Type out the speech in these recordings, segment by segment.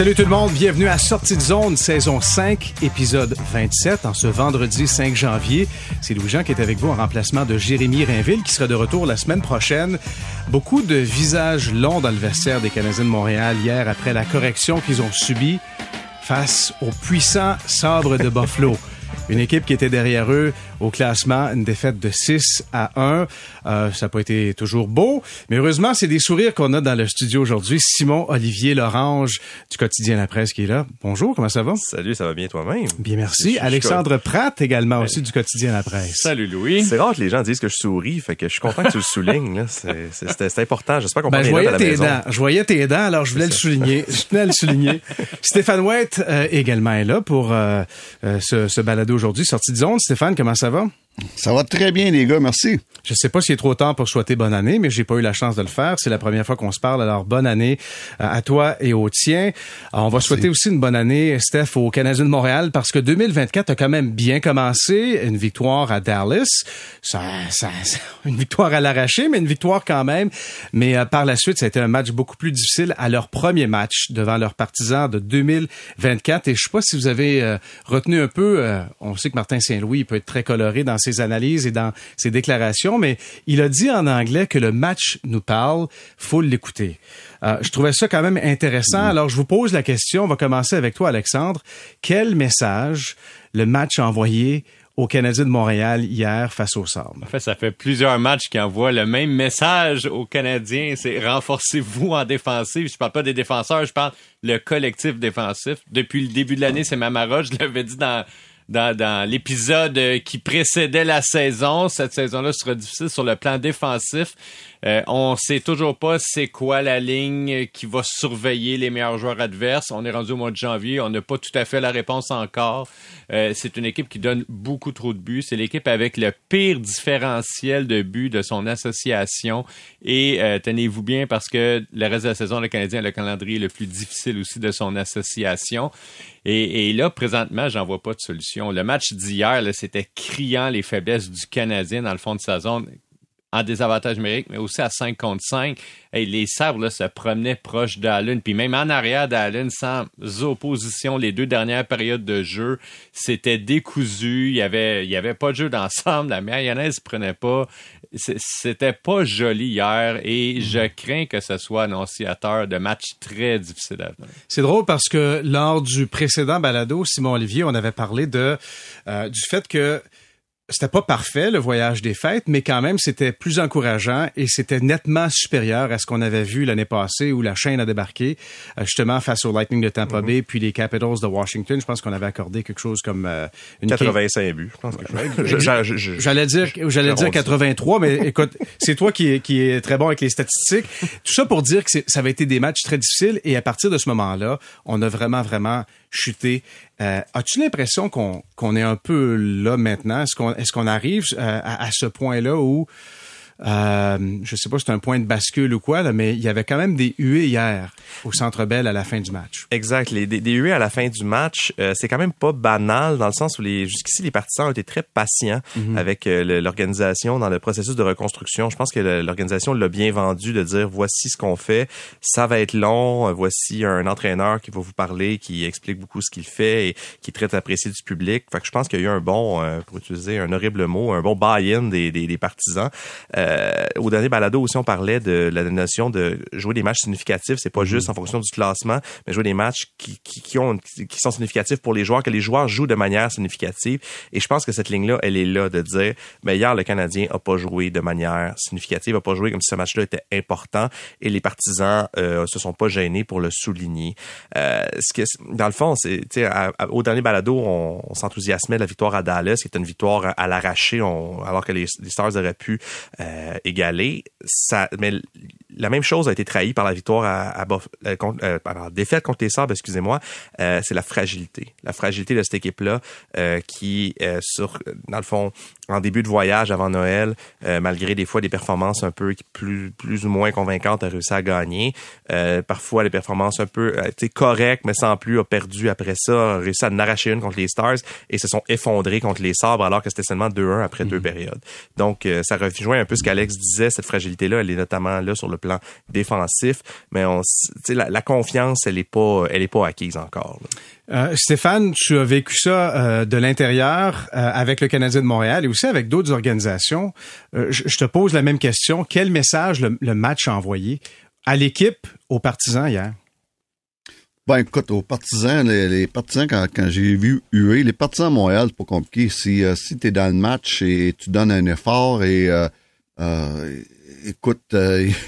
Salut tout le monde, bienvenue à Sortie de zone, saison 5, épisode 27, en ce vendredi 5 janvier. C'est Louis-Jean qui est avec vous en remplacement de Jérémy Rainville, qui sera de retour la semaine prochaine. Beaucoup de visages longs dans le vestiaire des Canadiens de Montréal hier après la correction qu'ils ont subie face au puissant sabre de Buffalo. Une équipe qui était derrière eux au classement, une défaite de 6 à 1. Euh, ça n'a pas été toujours beau, mais heureusement, c'est des sourires qu'on a dans le studio aujourd'hui. Simon Olivier Lorange du quotidien La Presse qui est là. Bonjour, comment ça va? Salut, ça va bien toi-même? Bien, merci. Alexandre Pratt également aussi du quotidien La Presse. Salut Louis. C'est rare que les gens disent que je souris, fait que je suis content que tu le soulignes. C'est important. J'espère qu'on ben, peut je voyais tes dents. Je voyais tes dents, alors je voulais le souligner. Je tenais à le souligner. Stéphane White euh, également est là pour euh, euh, ce, ce balado aujourd'hui. Sortie de zone. Stéphane, comment ça va? Eva? Ça va très bien, les gars, merci. Je sais pas s'il est trop tard pour souhaiter bonne année, mais j'ai pas eu la chance de le faire. C'est la première fois qu'on se parle. Alors, bonne année euh, à toi et au tien. On va souhaiter aussi une bonne année, Steph, aux Canadiens de Montréal, parce que 2024 a quand même bien commencé. Une victoire à Dallas. Ça, ça, une victoire à l'arraché, mais une victoire quand même. Mais euh, par la suite, ça a été un match beaucoup plus difficile à leur premier match devant leurs partisans de 2024. Et je sais pas si vous avez euh, retenu un peu, euh, on sait que Martin Saint-Louis peut être très coloré dans ses analyses et dans ses déclarations, mais il a dit en anglais que le match nous parle, faut l'écouter. Euh, je trouvais ça quand même intéressant. Alors, je vous pose la question. On va commencer avec toi, Alexandre. Quel message le match a envoyé aux Canadiens de Montréal hier face au Sabre? En fait, ça fait plusieurs matchs qui envoient le même message aux Canadiens. C'est renforcez-vous en défensive. Je parle pas des défenseurs, je parle le collectif défensif. Depuis le début de l'année, c'est Mamara. Je l'avais dit dans dans, dans l'épisode qui précédait la saison. Cette saison-là sera difficile sur le plan défensif. Euh, on sait toujours pas c'est quoi la ligne qui va surveiller les meilleurs joueurs adverses. On est rendu au mois de janvier, on n'a pas tout à fait la réponse encore. Euh, c'est une équipe qui donne beaucoup trop de buts. C'est l'équipe avec le pire différentiel de buts de son association. Et euh, tenez-vous bien parce que le reste de la saison, le Canadien a le calendrier le plus difficile aussi de son association. Et, et là, présentement, j'en vois pas de solution. Le match d'hier, c'était criant les faiblesses du Canadien dans le fond de sa zone en désavantage numérique, mais aussi à 5 contre 5. Hey, les sabres se promenaient proche d'Allen, puis même en arrière d'Allen, sans opposition, les deux dernières périodes de jeu, c'était décousu. Il y avait, il y avait pas de jeu d'ensemble. La mayonnaise prenait pas. C'était pas joli hier, et je crains que ce soit annonciateur de matchs très difficiles à venir. C'est drôle parce que lors du précédent balado, Simon Olivier, on avait parlé de euh, du fait que c'était pas parfait le voyage des fêtes, mais quand même c'était plus encourageant et c'était nettement supérieur à ce qu'on avait vu l'année passée où la chaîne a débarqué euh, justement face au Lightning de Tampa Bay puis les Capitals de Washington. Je pense qu'on avait accordé quelque chose comme euh, une 85 buts, j'allais dire, j'allais dire 83, mais écoute, c'est toi qui est, qui est très bon avec les statistiques. Tout ça pour dire que ça avait été des matchs très difficiles et à partir de ce moment-là, on a vraiment vraiment chuté. Euh, As-tu l'impression qu'on est un peu là maintenant? Est-ce qu'on qu'on arrive euh, à, à, ce point-là où euh, je sais pas si c'est un point de bascule ou quoi, là, mais il y avait quand même des huées hier au Centre Bell à la fin du match. Exact. Les, des, des huées à la fin du match, euh, c'est quand même pas banal dans le sens où les jusqu'ici les partisans ont été très patients Mhm. mm -hmm. avec euh, l'organisation dans le processus de reconstruction. Je pense que l'organisation l'a bien vendu de dire voici ce qu'on fait, ça va être long, voici un entraîneur qui va vous parler, qui explique beaucoup ce qu'il fait et qui est très apprécié du public. Fait que je pense qu'il y a eu un bon, pour utiliser un horrible mot, un bon buy-in des, des, des, partisans. Euh, au dernier balado aussi, on parlait de la notion de jouer des matchs significatifs. C'est pas juste en fonction du classement, mais jouer des matchs qui, qui, qui, ont, qui sont significatifs pour les joueurs, que les joueurs jouent de manière significative. Et je pense que cette ligne-là, elle est là de dire, mais hier, le Canadien a pas joué de manière significative, a pas joué comme si ce match-là était important et les partisans euh, se sont pas gênés pour le souligner. Euh, ce que, dans le fond, c'est, au dernier balado, on, on s'enthousiasmait de la victoire à Dallas, qui était une victoire à l'arraché, alors que les, les Stars auraient pu euh, égalé. Ça, mais la même chose a été trahie par la victoire à, à, à, contre, euh, par la défaite contre les Sabres, excusez-moi. Euh, c'est la fragilité, la fragilité de cette équipe-là euh, qui, sur, dans le fond, en début de voyage avant Noël, euh, malgré des fois des performances un peu plus plus ou moins convaincantes, a réussi à gagner. Euh, parfois des performances un peu euh, correctes, mais sans plus, a perdu après ça, a réussi à en arracher une contre les Stars et se sont effondrés contre les Sabres alors que c'était seulement 2-1 après mm -hmm. deux périodes. Donc ça rejoint un peu ce qu'Alex disait, cette fragilité-là, elle est notamment là sur le plan défensif, mais on, la, la confiance, elle est pas, elle est pas acquise encore. Euh, Stéphane, tu as vécu ça euh, de l'intérieur euh, avec le Canadien de Montréal et aussi avec d'autres organisations. Je, te pose la même question. Quel message le, match a envoyé à l'équipe, aux partisans hier? Ben écoute, aux partisans, les, partisans, quand, j'ai vu UE, les partisans de Montréal, c'est pas compliqué. Si, si tu es dans le match et tu donnes un effort et écoute,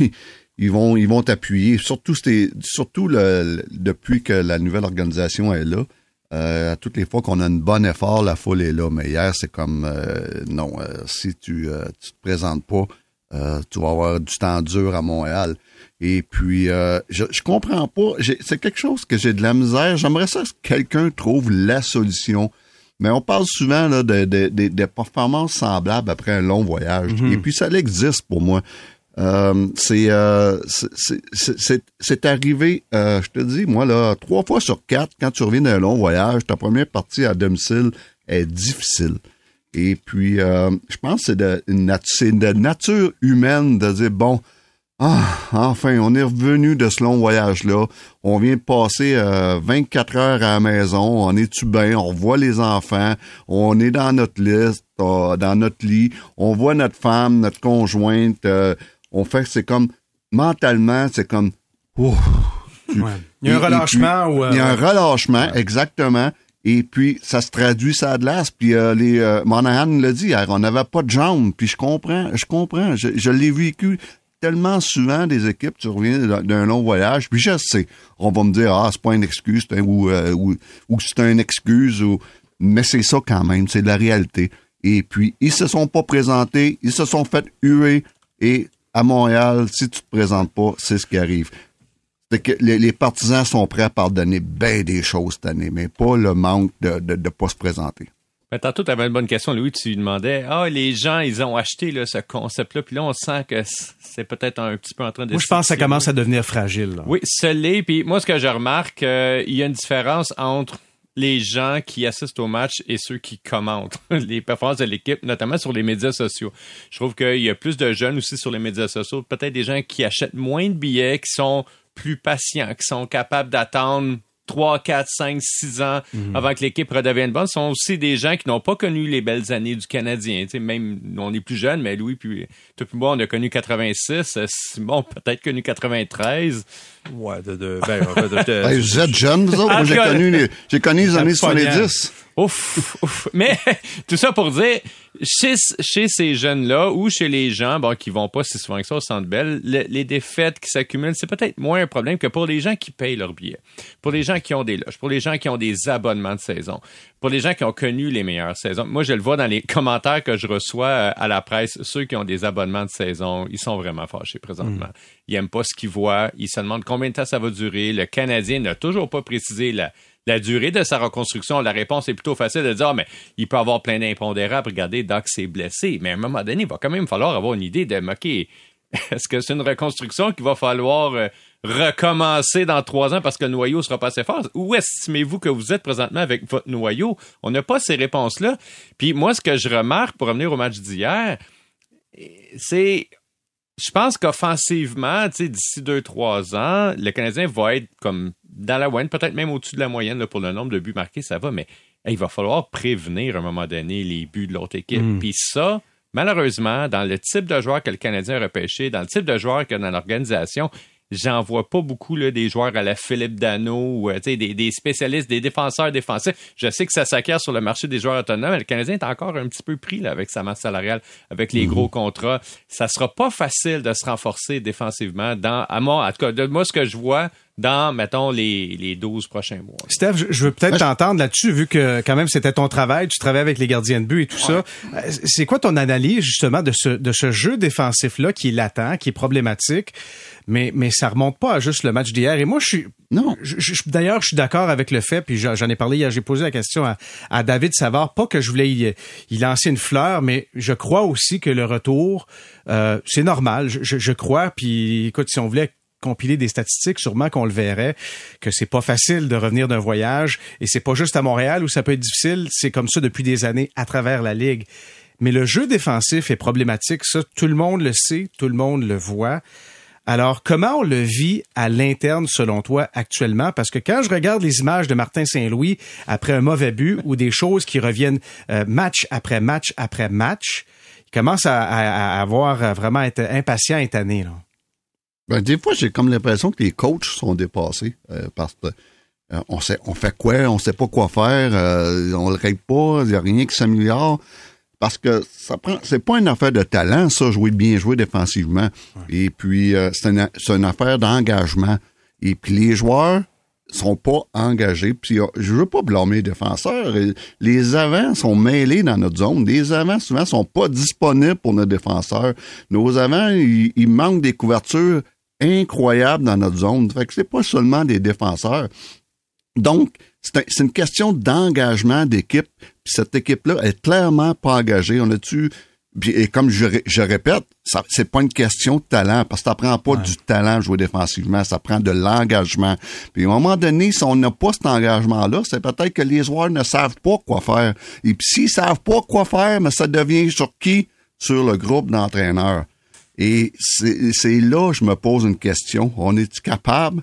ils vont ils vont t'appuyer. Surtout surtout le, depuis que la nouvelle organisation est là. Euh, toutes les fois qu'on a un bon effort, la foule est là. Mais hier, c'est comme euh, non, euh, si tu ne te présentes pas, tu vas avoir du temps dur à Montréal. Et puis je, je comprends pas. C'est quelque chose que j'ai de la misère. J'aimerais ça que quelqu'un trouve la solution. Mais on parle souvent là, de, de, performances semblables après un long voyage. Mm-hmm. Et puis ça existe pour moi. Euh, euh, c'est c'est arrivé, euh, je te dis, moi, là, trois fois sur quatre, quand tu reviens d'un long voyage, ta première partie à domicile est difficile. Et puis, je pense que c'est de, de nature humaine de dire, bon, ah, enfin, on est revenu de ce long voyage-là. On vient de passer 24 heures à la maison. On est-tu bien? On voit les enfants. On est dans notre liste, dans notre lit. On voit notre femme, notre conjointe on fait, c'est comme, mentalement, c'est comme, Il y a un relâchement. ou, il y a un relâchement, exactement. Et puis, ça se traduit ça de l'as. Puis, euh, les euh, Monahan l'a dit hier, on n'avait pas de jambes. Puis, je comprends, je comprends. Je, l'ai vécu tellement souvent des équipes, tu reviens d'un long voyage. Puis, je sais, on va me dire, ah, c'est pas une excuse, ou, euh, ou, ou c'est une excuse, ou... mais c'est ça quand même, c'est de la réalité. Et puis, ils se sont pas présentés, ils se sont fait huer, et à Montréal, si tu te présentes pas, c'est ce qui arrive. C'est que les, partisans sont prêts à pardonner bien des choses cette année, mais pas le manque de ne pas se présenter. Mais tantôt, tu avais une bonne question, Louis. Tu demandais, ah, les gens, ils ont acheté là, ce concept-là, puis là, on sent que c'est peut-être un petit peu en train de... Moi, je pense que ça commence à devenir fragile. Oui, ce l'est. Puis moi, ce que je remarque, euh, il y a une différence entre les gens qui assistent au match et ceux qui commentent les performances de l'équipe, notamment sur les médias sociaux. Je trouve qu'il y a plus de jeunes aussi sur les médias sociaux, peut-être des gens qui achètent moins de billets, qui sont plus patients, qui sont capables d'attendre 3, 4, 5, 6 ans mhm. avant que l'équipe redevienne bonne. Ce sont aussi des gens qui n'ont pas connu les belles années du Canadien. sais, même, on est plus jeunes, mais Louis, puis, tout puis moi, on a connu 86. Simon, peut-être connu 93. Ouais, de, de, ben, de, vous êtes jeunes, vous autres? Moi, j'ai connu, j'ai connu les années 70. Ouf, ouf. Mais tout ça pour dire, chez, chez ces jeunes-là ou chez les gens bon, qui vont pas si souvent que ça au Centre Bell, les défaites qui s'accumulent, c'est peut-être moins un problème que pour les gens qui payent leur billet, pour les gens qui ont des loges, pour les gens qui ont des abonnements de saison, pour les gens qui ont connu les meilleures saisons. Moi, je le vois dans les commentaires que je reçois euh, à la presse. Ceux qui ont des abonnements de saison, ils sont vraiment fâchés présentement. Mm. Ils aiment pas ce qu'ils voient. Ils se demandent combien de temps ça va durer. Le Canadien n'a toujours pas précisé la la durée de sa reconstruction, la réponse est plutôt facile de dire, ah, mais il peut avoir plein d'impondérables. Regardez, Doc s'est blessé. Mais à un moment donné, il va quand même falloir avoir une idée de, OK, est-ce que c'est une reconstruction qu'il va falloir euh, recommencer dans trois ans parce que le noyau sera pas assez fort? Où estimez-vous que vous êtes présentement avec votre noyau? On n'a pas ces réponses-là. Puis moi, ce que je remarque pour revenir au match d'hier, c'est je pense qu'offensivement, d'ici deux, trois ans, le Canadien va être comme dans la moyenne, peut-être même au-dessus de la moyenne pour le nombre de buts marqués, ça va, mais il va falloir prévenir à un moment donné les buts de l'autre équipe. Mm. Puis ça, malheureusement, dans le type de joueur que le Canadien a repêché, dans le type de joueur qu'il y a dans l'organisation, j'en vois pas beaucoup là, des joueurs à la Philippe Dano ou euh, des, des spécialistes, des défenseurs défensifs. Je sais que ça s'acquiert sur le marché des joueurs autonomes, mais le Canadien est encore un petit peu pris là, avec sa masse salariale, avec les mhm. gros contrats. Ça sera pas facile de se renforcer défensivement dans, à moi, en tout cas, de moi, ce que je vois, dans, mettons, les, les 12 prochains mois. Steph, je, veux peut-être t'entendre là-dessus, vu que quand même c'était ton travail, tu travailles avec les gardiens de but et tout ça. Euh, c'est quoi ton analyse justement de ce, de ce jeu défensif-là qui est latent, qui est problématique, mais, mais ça remonte pas à juste le match d'hier? Et moi, je suis... Non. D'ailleurs, je suis d'accord avec le fait, puis j'en ai parlé hier, j'ai posé la question à, à, David Savard, pas que je voulais y, y, lancer une fleur, mais je crois aussi que le retour, euh, c'est normal, je, je, je crois, puis écoute, si on voulait compiler des statistiques, sûrement qu'on le verrait, que c'est pas facile de revenir d'un voyage et c'est pas juste à Montréal où ça peut être difficile, c'est comme ça depuis des années à travers la ligue. Mais le jeu défensif est problématique, ça tout le monde le sait, tout le monde le voit. Alors, comment on le vit à l'interne, selon toi, actuellement? Parce que quand je regarde les images de Martin Saint-Louis après un mauvais but ou des choses qui reviennent euh, match après match après match, il commence à, à, à avoir à vraiment être impatient et tanné. Là. Ben, des fois, j'ai comme l'impression que les coachs sont dépassés euh, parce que euh, on sait, on fait quoi, on sait pas quoi faire, euh, on le règle pas, il n'y a rien qui s'améliore. Parce que ça prend, c'est pas une affaire de talent, ça, jouer bien jouer défensivement. Et puis, euh, c'est, une, c'est une affaire d'engagement. Et puis, les joueurs sont pas engagés. Puis, euh, je veux pas blâmer les défenseurs. Les avants sont mêlés dans notre zone. Les avants, souvent, sont pas disponibles pour nos défenseurs. Nos avants, ils, manquent des couvertures incroyables dans notre zone. Fait que c'est pas seulement des défenseurs. Donc, c'est un- c'est une question d'engagement d'équipe. Cette équipe-là est clairement pas engagée. On a-tu. Et comme je, je répète, ça c'est pas une question de talent, parce que ça prend pas du talent jouer défensivement, ça prend de l'engagement. Puis à un moment donné, si on n'a pas cet engagement-là, c'est peut-être que les joueurs ne savent pas quoi faire. Et puis s'ils savent pas quoi faire, mais ça devient sur qui? Sur le groupe d'entraîneurs. Et c'est c'est là que je me pose une question. On est capable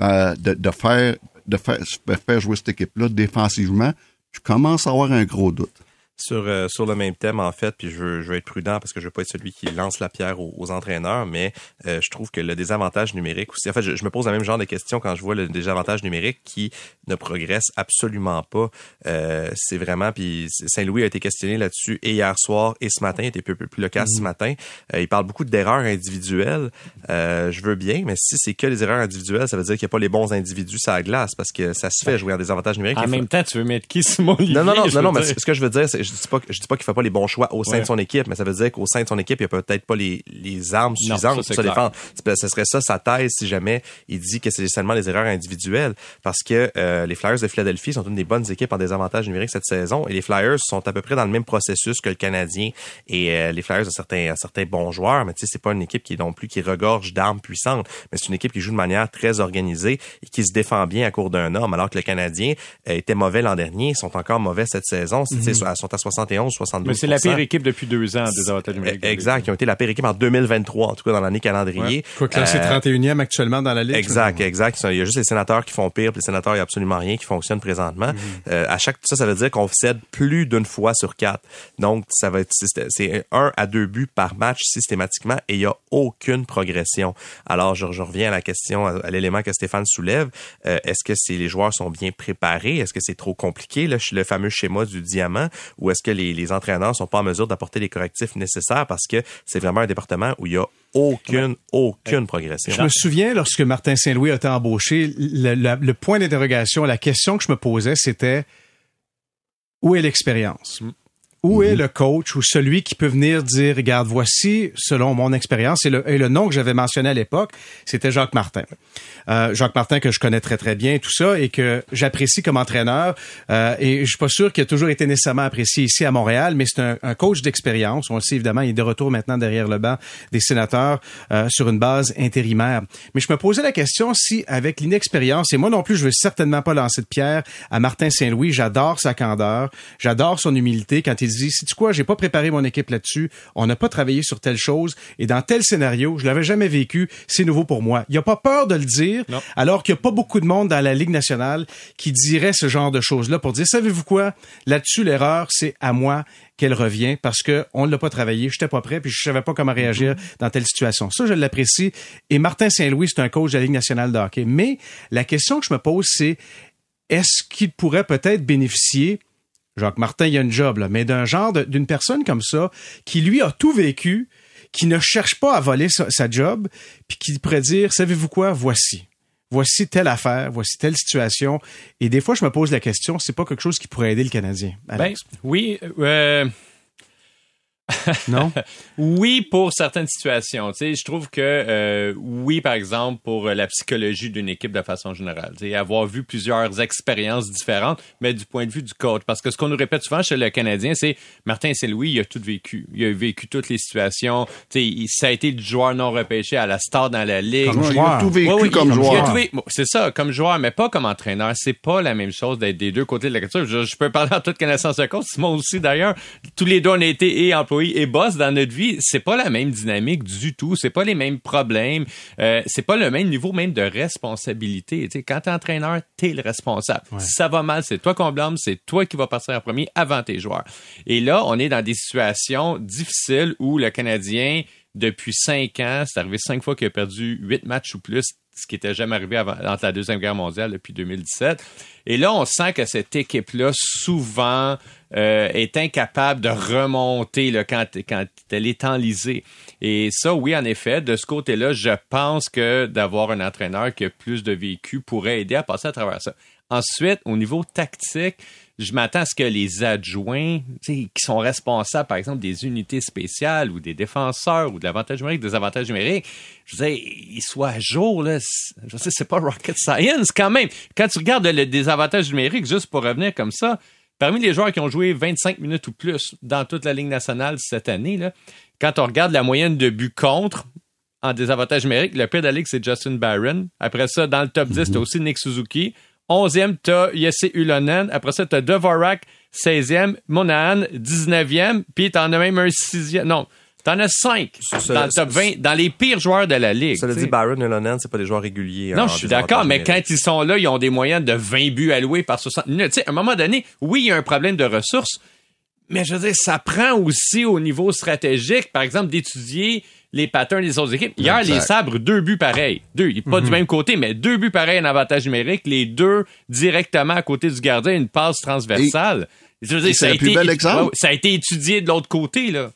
euh, de, de faire de faire, de faire jouer cette équipe-là défensivement? Je commence à avoir un gros doute. Sur, euh, sur le même thème, en fait, puis je veux, je veux être prudent parce que je veux pas être celui qui lance la pierre aux, aux entraîneurs, mais euh, je trouve que le désavantage numérique aussi, en fait, je, je me pose le même genre de questions quand je vois le désavantage numérique qui ne progresse absolument pas. Euh, c'est vraiment, puis Saint-Louis a été questionné là-dessus et hier soir et ce matin, il était peu, peu plus local ce matin. Euh, il parle beaucoup d'erreurs individuelles. Euh, je veux bien, mais si c'est que les erreurs individuelles, ça veut dire qu'il n'y a pas les bons individus sur la glace parce que ça se fait jouer en désavantage numérique. En faut- même temps, tu veux mettre qui, Simon non, non, non, non, mais ce que je veux dire, c'est, je dis pas, je dis pas qu'il fait pas les bons choix au sein Ouais. de son équipe, mais ça veut dire qu'au sein de son équipe, il a peut-être pas les, les armes Non, suffisantes ça, pour se défendre. Ce serait ça sa thèse si jamais il dit que c'est seulement des erreurs individuelles, parce que euh, les Flyers de Philadelphie sont une des bonnes équipes en désavantage numérique cette saison, et les Flyers sont à peu près dans le même processus que le Canadien et euh, les Flyers ont certains, certains bons joueurs, mais tu sais, c'est pas une équipe qui est non plus qui regorge d'armes puissantes, mais c'est une équipe qui joue de manière très organisée et qui se défend bien à court d'un homme, alors que le Canadien euh, était mauvais l'an dernier, ils sont encore mauvais cette saison, sais, à 71, 72 Mais c'est la pire équipe depuis deux ans des avantages numériques. Exact, ils ont été la pire équipe en 2023, en tout cas dans l'année calendrier. Quoi classé Euh, 31e actuellement dans la Ligue. Exact, exact. Il y a juste les sénateurs qui font pire, puis les sénateurs, il n'y a absolument rien qui fonctionne présentement. Euh, à chaque ça, ça veut dire qu'on cède plus d'une fois sur quatre. Donc, ça va être c'est c'est un à deux buts par match systématiquement et il n'y a aucune progression. Alors, je, je reviens à la question, à, à l'élément que Stéphane soulève. Euh, Est-ce que c'est les joueurs sont bien préparés? Est-ce que c'est trop compliqué, le, le fameux schéma du diamant? Ou est-ce que les, les entraîneurs sont pas en mesure d'apporter les correctifs nécessaires parce que c'est vraiment un département où il y a aucune, aucune progression. Je me souviens, lorsque Martin Saint-Louis a été embauché, le, le- le point d'interrogation, la question que je me posais, c'était où est l'expérience? Où est le coach ou celui qui peut venir dire, regarde, voici, selon mon expérience, et le, et le nom que j'avais mentionné à l'époque, c'était Jacques Martin. Euh, Jacques Martin que je connais très très bien, tout ça, et que j'apprécie comme entraîneur. Euh, et je suis pas sûr qu'il a toujours été nécessairement apprécié ici à Montréal, mais c'est un, un coach d'expérience. On le sait évidemment, il est de retour maintenant derrière le banc des sénateurs euh, sur une base intérimaire. Mais je me posais la question si, avec l'inexpérience, et moi non plus, je veux certainement pas lancer de pierre à Martin Saint-Louis. J'adore sa candeur, j'adore son humilité quand il dit, si tu quoi, j'ai pas préparé mon équipe là-dessus, on n'a pas travaillé sur telle chose, et dans tel scénario, je l'avais jamais vécu, c'est nouveau pour moi. Il a pas peur de le dire, Non. alors qu'il y a pas beaucoup de monde dans la Ligue nationale qui dirait ce genre de choses-là pour dire, savez-vous quoi, là-dessus, l'erreur, c'est à moi qu'elle revient parce que on l'a pas travaillé, j'étais pas prêt, puis je savais pas comment réagir dans telle situation. Ça, je l'apprécie. Et Martin Saint-Louis, c'est un coach de la Ligue nationale de hockey. Mais la question que je me pose, c'est est-ce qu'il pourrait peut-être bénéficier Jacques Martin, il y a une job, là, mais d'un genre d'une personne comme ça, qui lui a tout vécu, qui ne cherche pas à voler sa, job, puis qui pourrait dire, savez-vous quoi, voici. Voici telle affaire, voici telle situation. Et des fois, je me pose la question, c'est pas quelque chose qui pourrait aider le Canadien. Ben, oui, euh, non? oui pour certaines situations. Tu sais, je trouve que euh, oui, par exemple, pour euh, la psychologie d'une équipe de façon générale. Tu sais, avoir vu plusieurs expériences différentes, mais du point de vue du coach. Parce que ce qu'on nous répète souvent chez le Canadien, c'est Martin Saint-Louis, il a tout vécu. Il a vécu toutes les situations. Tu sais, il- ça a été du joueur non repêché à la star dans la ligue. Comme Il a tout vécu Ouais, oui, comme il- il a joueur. tout vé- bon, C'est ça, comme joueur, mais pas comme entraîneur. C'est pas la même chose d'être des deux côtés de la culture. Je, je peux parler en toute connaissance de cause. Simon aussi, d'ailleurs. Tous les deux, on a été et employés oui, et boss dans notre vie, c'est pas la même dynamique du tout. C'est pas les mêmes problèmes. Euh, c'est pas le même niveau même de responsabilité. Tu sais, quand t'es entraîneur, t'es le responsable. Si ça va mal, c'est toi qu'on blâme, c'est toi qui vas passer en premier avant tes joueurs. Et là, on est dans des situations difficiles où le Canadien, depuis cinq ans, c'est arrivé cinq fois qu'il a perdu huit matchs ou plus, ce qui était jamais arrivé avant, entre la Deuxième Guerre mondiale depuis 2017. Et là, on sent que cette équipe-là, souvent, euh, est incapable de remonter là, quand, quand elle est enlisée. Et ça, oui, en effet, de ce côté-là, je pense que d'avoir un entraîneur qui a plus de vécu pourrait aider à passer à travers ça. Ensuite, au niveau tactique, je m'attends à ce que les adjoints, qui sont responsables, par exemple, des unités spéciales ou des défenseurs ou de l'avantage numérique, des avantages numériques, je veux dire, ils soient à jour, là. Je sais, c'est pas rocket science quand même. Quand tu regardes le désavantage numérique, juste pour revenir comme ça, parmi les joueurs qui ont joué 25 minutes ou plus dans toute la Ligue nationale cette année, là, quand on regarde la moyenne de buts contre, en désavantage numérique, le pire de la Ligue, c'est Justin Barron. Après ça, dans le top 10, t'as aussi Nick Suzuki. 11e, t'as Jesse Ulonen. Après ça, t'as Devorak, 16e. Monahan, 19e. Puis t'en as même un 6e. Non, t'en as 5 Ça, dans le top 20, dans les pires joueurs de la Ligue. Ça le t'sais. dit Baron et Lonen, c'est pas des joueurs réguliers. Non, en je suis d'accord, mais quand ils sont là, ils ont des moyens de 20 buts alloués par 60 minutes. Tu sais, à un moment donné, oui, il y a un problème de ressources, mais je veux dire, ça prend aussi au niveau stratégique, par exemple, d'étudier les patterns des autres équipes. Hier, Exact. les sabres, deux buts pareils. Deux, pas Mhm. du même côté, mais deux buts pareils en avantage numérique, les deux directement à côté du gardien, une passe transversale. C'est le plus bel exemple. Ça a été étudié de l'autre côté, là.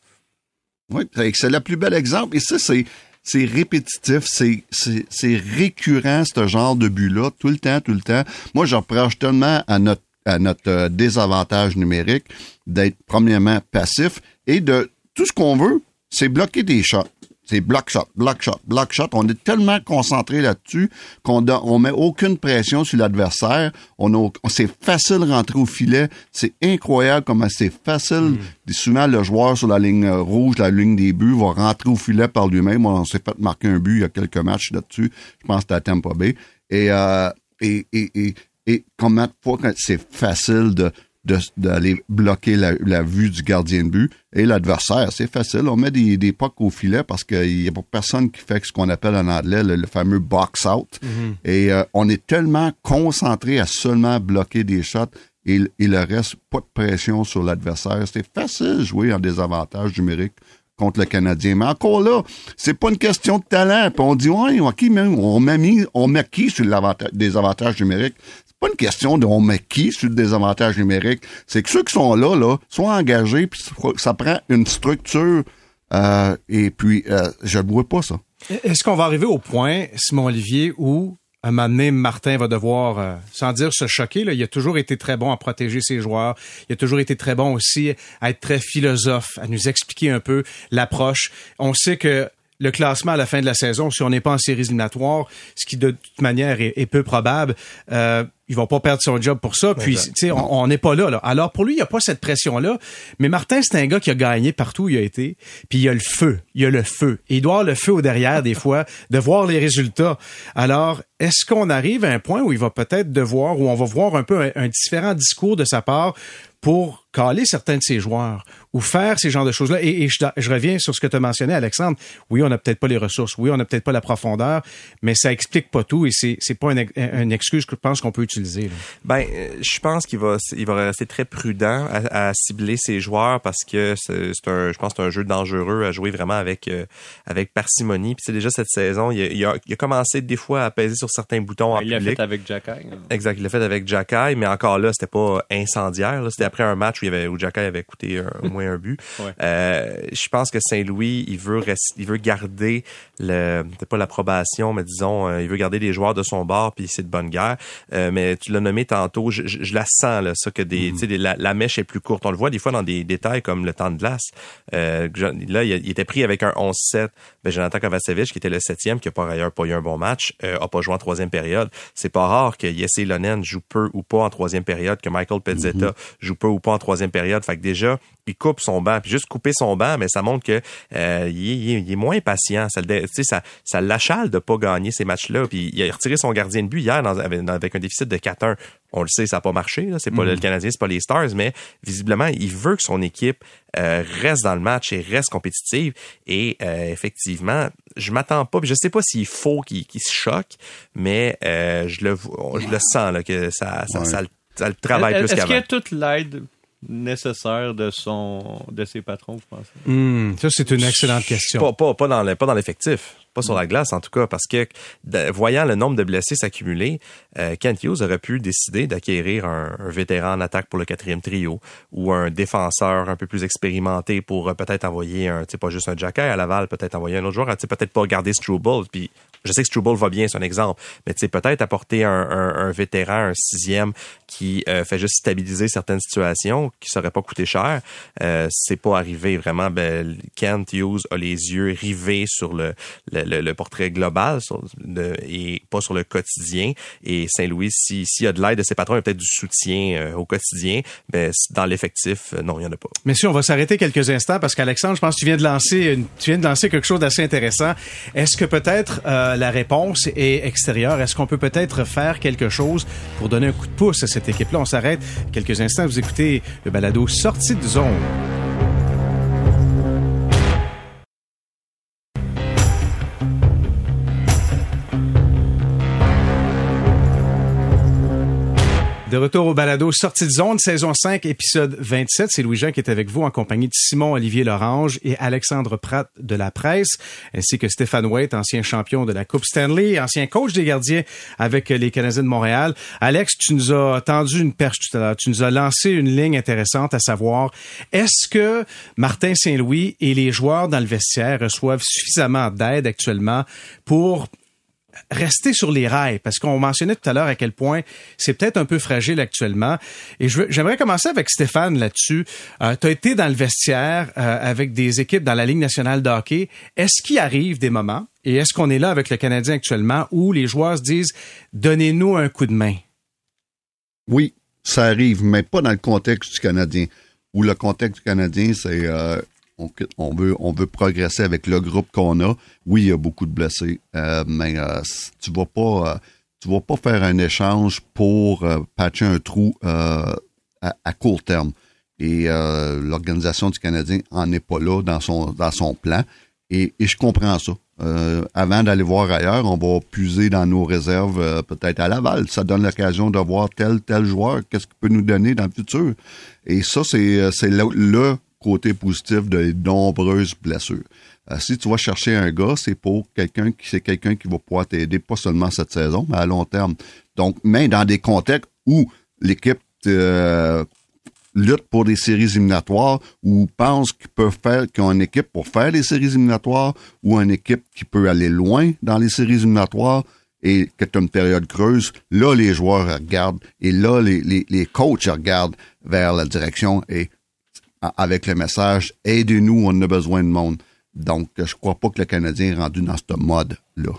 Oui, c'est le plus bel exemple. Et ça, c'est c'est répétitif, c'est c'est c'est récurrent ce genre de but-là, tout le temps, tout le temps. Moi, je reproche tellement à notre à notre euh, désavantage numérique d'être premièrement passif et de tout ce qu'on veut, c'est bloquer des shots. C'est block shot, block shot, block shot. On est tellement concentré là-dessus qu'on on met aucune pression sur l'adversaire. On, c'est facile de rentrer au filet. C'est incroyable comment c'est facile. Souvent, le joueur sur la ligne euh, rouge, la ligne des buts, va rentrer au filet par lui-même. On s'est fait marquer un but il y a quelques matchs là-dessus. Je pense que c'était à Tampa Bay. Et, euh, et, et, et, et que c'est facile de- d'aller bloquer la, la vue du gardien de but et l'adversaire. C'est facile. On met des, des pucks au filet parce qu'il n'y a pas personne qui fait ce qu'on appelle en anglais le, le fameux box out. Et euh, on est tellement concentré à seulement bloquer des shots et, et le reste, pas de pression sur l'adversaire. C'est facile de jouer en désavantage numérique contre le Canadien. Mais encore là, c'est pas une question de talent. Puis on dit, ouais, ok, mais on met, mis, on met qui sur des avantages numériques? C'est pas une question de on met qui sur le désavantage numérique. C'est que ceux qui sont là, là, sont engagés, puis ça prend une structure. euh, et puis, euh, je ne vois pas ça. Est-ce qu'on va arriver au point, Simon Olivier, où un moment donné, Martin va devoir, euh, sans dire se choquer, il a toujours été très bon à protéger ses joueurs. Il a toujours été très bon aussi à être très philosophe, à nous expliquer un peu l'approche. On sait que le classement à la fin de la saison, si on n'est pas en séries éliminatoires, ce qui de toute manière est, est peu probable, euh, il va pas perdre son job pour ça. Puis, tu sais, on n'est pas là, là. Alors, pour lui, il n'y a pas cette pression-là. Mais Martin, c'est un gars qui a gagné partout où il a été. Puis, il y a le feu. Il y a le feu. Et il doit avoir le feu au derrière, des fois, de voir les résultats. Alors, est-ce qu'on arrive à un point où il va peut-être devoir, où on va voir un peu un, un différent discours de sa part pour caler certains de ses joueurs ou faire ces genres de choses-là. Et, et je, je reviens sur ce que tu as mentionné, Alexandre. Oui, on n'a peut-être pas les ressources. Oui, on n'a peut-être pas la profondeur, mais ça explique pas tout et c'est, c'est pas une, une excuse que je pense qu'on peut utiliser. là. Ben, euh, je pense qu'il va, il va rester très prudent à, à cibler ses joueurs parce que c'est un, je pense, que c'est un jeu dangereux à jouer vraiment avec, euh, avec parcimonie. Puis c'est déjà cette saison, il a, il, a, il a commencé des fois à peser sur certains boutons en Il l'a public. fait avec Jacky. Exact, il l'a fait avec Jacky, mais encore là, c'était pas incendiaire. C'était après un match où, il avait, où Jacky avait coûté au moins un but. Ouais. Euh, je pense que Saint-Louis, il veut rest- il veut garder le, pas l'approbation, mais disons, euh, il veut garder les joueurs de son bord, puis c'est de bonne guerre. Euh, mais tu l'as nommé tantôt, je, je- je la sens là, ça que des, des- la, la mèche est plus courte. On le voit des fois dans des détails comme le temps de glace. Là, il, était pris avec un 11-7. Ben, Jonathan Kovacevic, qui était le septième, qui a par ailleurs pas eu un bon match, a pas joué en troisième période. C'est pas rare que Jesse Lonen joue peu ou pas en troisième période, que Michael Pezzetta joue peu ou pas en troisième période. Fait que déjà, il coupe son banc. Puis juste couper son banc, mais ça montre que euh, il, est, moins patient. Ça, ça, ça l'achale de pas gagner ces matchs-là. Puis il a retiré son gardien de but hier avec, un déficit de 4-1. On le sait, ça n'a pas marché. C'est pas le Canadien, c'est pas les Stars, mais visiblement, il veut que son équipe euh, reste dans le match et reste compétitive. Et euh, effectivement, je m'attends pas. Je sais pas s'il faut qu'il se choque, mais euh, je le je le sens là, que ça, ça, ça, le travaille plus qu'avant. Est-ce a toute l'aide nécessaire de son de ses patrons, vous pensez? Hmm, ça, c'est une excellente question. Pas, pas, pas dans l'effectif. Pas sur la glace, en tout cas, parce que voyant le nombre de blessés s'accumuler, euh, Kent Hughes aurait pu décider d'acquérir un, vétéran en attaque pour le quatrième trio ou un défenseur un peu plus expérimenté pour euh, peut-être envoyer un, pas juste un Jacky à Laval, peut-être envoyer un autre joueur, tu sais, peut-être pas garder Struble, puis je sais que Struble va bien, c'est un exemple, mais tu sais, peut-être apporter un, un, vétéran, un sixième qui euh, fait juste stabiliser certaines situations, qui serait pas coûté cher. Euh, c'est pas arrivé vraiment. Ben, Kent Hughes a les yeux rivés sur le, le, portrait global et pas sur le quotidien. Et Saint-Louis, s'il y a de l'aide de ses patrons, il y a peut-être du soutien euh, au quotidien, ben, dans l'effectif, non, il y en a pas. Messieurs, on va s'arrêter quelques instants parce qu'Alexandre, je pense que tu viens de lancer, tu viens de lancer quelque chose d'assez intéressant. Est-ce que peut-être la réponse est extérieure? Est-ce qu'on peut peut-être faire quelque chose pour donner un coup de pouce à cette équipe-là? On s'arrête quelques instants. Vous écoutez le balado Sortie de zone. De retour au balado Sortie de zone, saison 5, épisode 27. C'est Louis-Jean qui est avec vous en compagnie de Simon-Olivier Lorange et Alexandre Pratt de la presse, ainsi que Stéphane Waite, ancien champion de la Coupe Stanley, ancien coach des gardiens avec les Canadiens de Montréal. Alex, tu nous as tendu une perche tout à l'heure. Tu nous as lancé une ligne intéressante à savoir, est-ce que Martin Saint-Louis et les joueurs dans le vestiaire reçoivent suffisamment d'aide actuellement pour rester sur les rails parce qu'on mentionnait tout à l'heure à quel point c'est peut-être un peu fragile actuellement. Et j'aimerais commencer avec Stéphane là-dessus. Euh, tu as été dans le vestiaire euh, avec des équipes dans la Ligue nationale de hockey. Est-ce qu'il arrive des moments, et est-ce qu'on est là avec le Canadien actuellement, où les joueurs se disent donnez-nous un coup de main? Oui, ça arrive, mais pas dans le contexte du Canadien. Où le contexte du Canadien, c'est euh, on, veut, on veut progresser avec le groupe qu'on a. Oui, il y a beaucoup de blessés, euh, mais euh, tu vas pas, euh, tu vas pas faire un échange pour patcher un trou à, court terme. Et l'organisation du Canadien en est pas là dans son dans son plan. Et, et je comprends ça. avant d'aller voir ailleurs, on va puiser dans nos réserves peut-être à Laval. Ça donne l'occasion de voir tel tel joueur, qu'est-ce qu'il peut nous donner dans le futur. Et ça, c'est c'est le côté positif de nombreuses blessures. Euh, si tu vas chercher un gars, c'est pour quelqu'un qui c'est quelqu'un qui va pouvoir t'aider pas seulement cette saison, mais à long terme. Donc, même dans des contextes où l'équipe euh, lutte pour des séries éliminatoires ou pense qu'ils peuvent faire, ont une équipe pour faire les séries éliminatoires ou une équipe qui peut aller loin dans les séries éliminatoires et que tu as une période creuse, là, les joueurs regardent et là, les, les, les coachs regardent vers la direction et avec le message Aidez-nous, on a besoin de monde. Donc, je crois pas que le Canadien est rendu dans ce mode-là.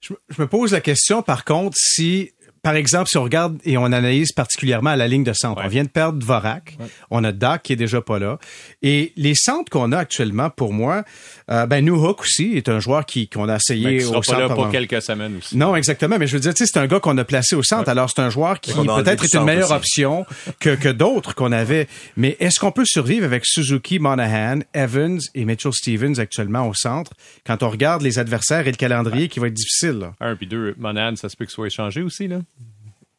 Je, me pose la question, par contre, si par exemple, si on regarde et on analyse particulièrement à la ligne de centre, on vient de perdre Dvorak, on a Dak qui est déjà pas là, et les centres qu'on a actuellement, pour moi, euh, ben Newhook aussi est un joueur qui qu'on a essayé au centre. Pas là pour quelques semaines aussi. Non, exactement, mais je veux dire, c'est un gars qu'on a placé au centre, alors c'est un joueur qui peut-être est une meilleure option que, que d'autres qu'on avait. Mais est-ce qu'on peut survivre avec Suzuki, Monahan, Evans et Mitchell Stevens actuellement au centre quand on regarde les adversaires et le calendrier qui va être difficile? Là? Un puis deux, Monahan, ça se peut qu'il soit échangé aussi là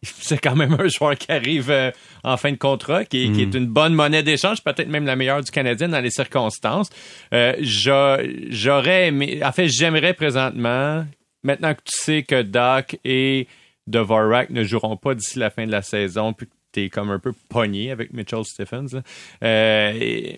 c'est quand même un joueur qui arrive euh, en fin de contrat, qui, est mm. une bonne monnaie d'échange, peut-être même la meilleure du Canadien dans les circonstances. Euh, j'aurais aimé, en fait, j'aimerais présentement, maintenant que tu sais que Doc et Dvorak ne joueront pas d'ici la fin de la saison, puis que t'es comme un peu pogné avec Mitchell Stephens, euh,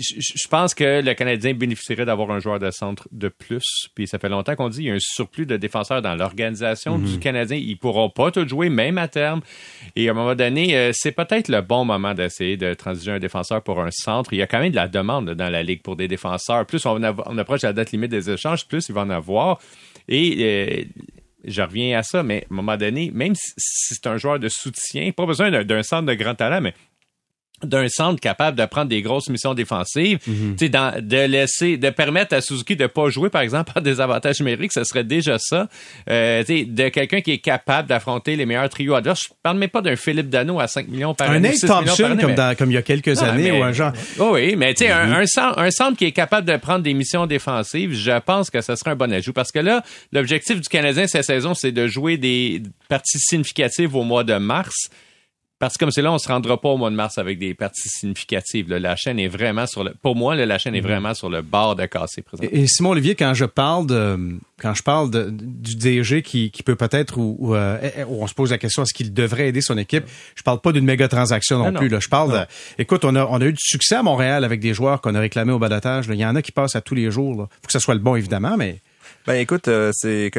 je pense que le Canadien bénéficierait d'avoir un joueur de centre de plus. Puis ça fait longtemps qu'on dit qu'il y a un surplus de défenseurs dans l'organisation du mhm. Canadien. Ils pourront pas tout jouer, même à terme. Et à un moment donné, euh, c'est peut-être le bon moment d'essayer de transiger un défenseur pour un centre. Il y a quand même de la demande dans la ligue pour des défenseurs. Plus on, approche la date limite des échanges, plus il va en avoir. Et euh, je reviens à ça, mais à un moment donné, même si c'est un joueur de soutien, pas besoin d'un centre de grand talent, mais d'un centre capable de prendre des grosses missions défensives, tu sais, dans- de laisser, de permettre à Suzuki de pas jouer, par exemple, par des avantages numériques, ce serait déjà ça. Euh, tu sais, de quelqu'un qui est capable d'affronter les meilleurs trios adverses. Je parle même pas d'un Philippe Dano à 5 millions par Un année. Nate 6 millions par Thompson, année, comme, mais- dans, comme il y a quelques Ah, années, mais- ou un genre. Oh oui, mais tu sais, un, un centre, un centre qui est capable de prendre des missions défensives, je pense que ce serait un bon ajout. Parce que là, l'objectif du Canadien cette saison, c'est de jouer des parties significatives au mois de mars. Parce que comme c'est là, on se rendra pas au mois de mars avec des parties significatives. là. La chaîne est vraiment sur le. Pour moi, là, la chaîne est vraiment sur le bord de casser présentement. Et, et Simon Olivier, quand je parle de, quand je parle de- du DG qui, qui peut peut-être ou, ou, euh, où on se pose la question est-ce qu'il devrait aider son équipe, je parle pas d'une méga transaction non, Ah non. plus. Là. Je parle de, écoute, on a, on a eu du succès à Montréal avec des joueurs qu'on a réclamés au balotage. là. Il y en a qui passent à tous les jours. Là. Faut que ce soit le bon évidemment, mais Ben écoute, euh, c'est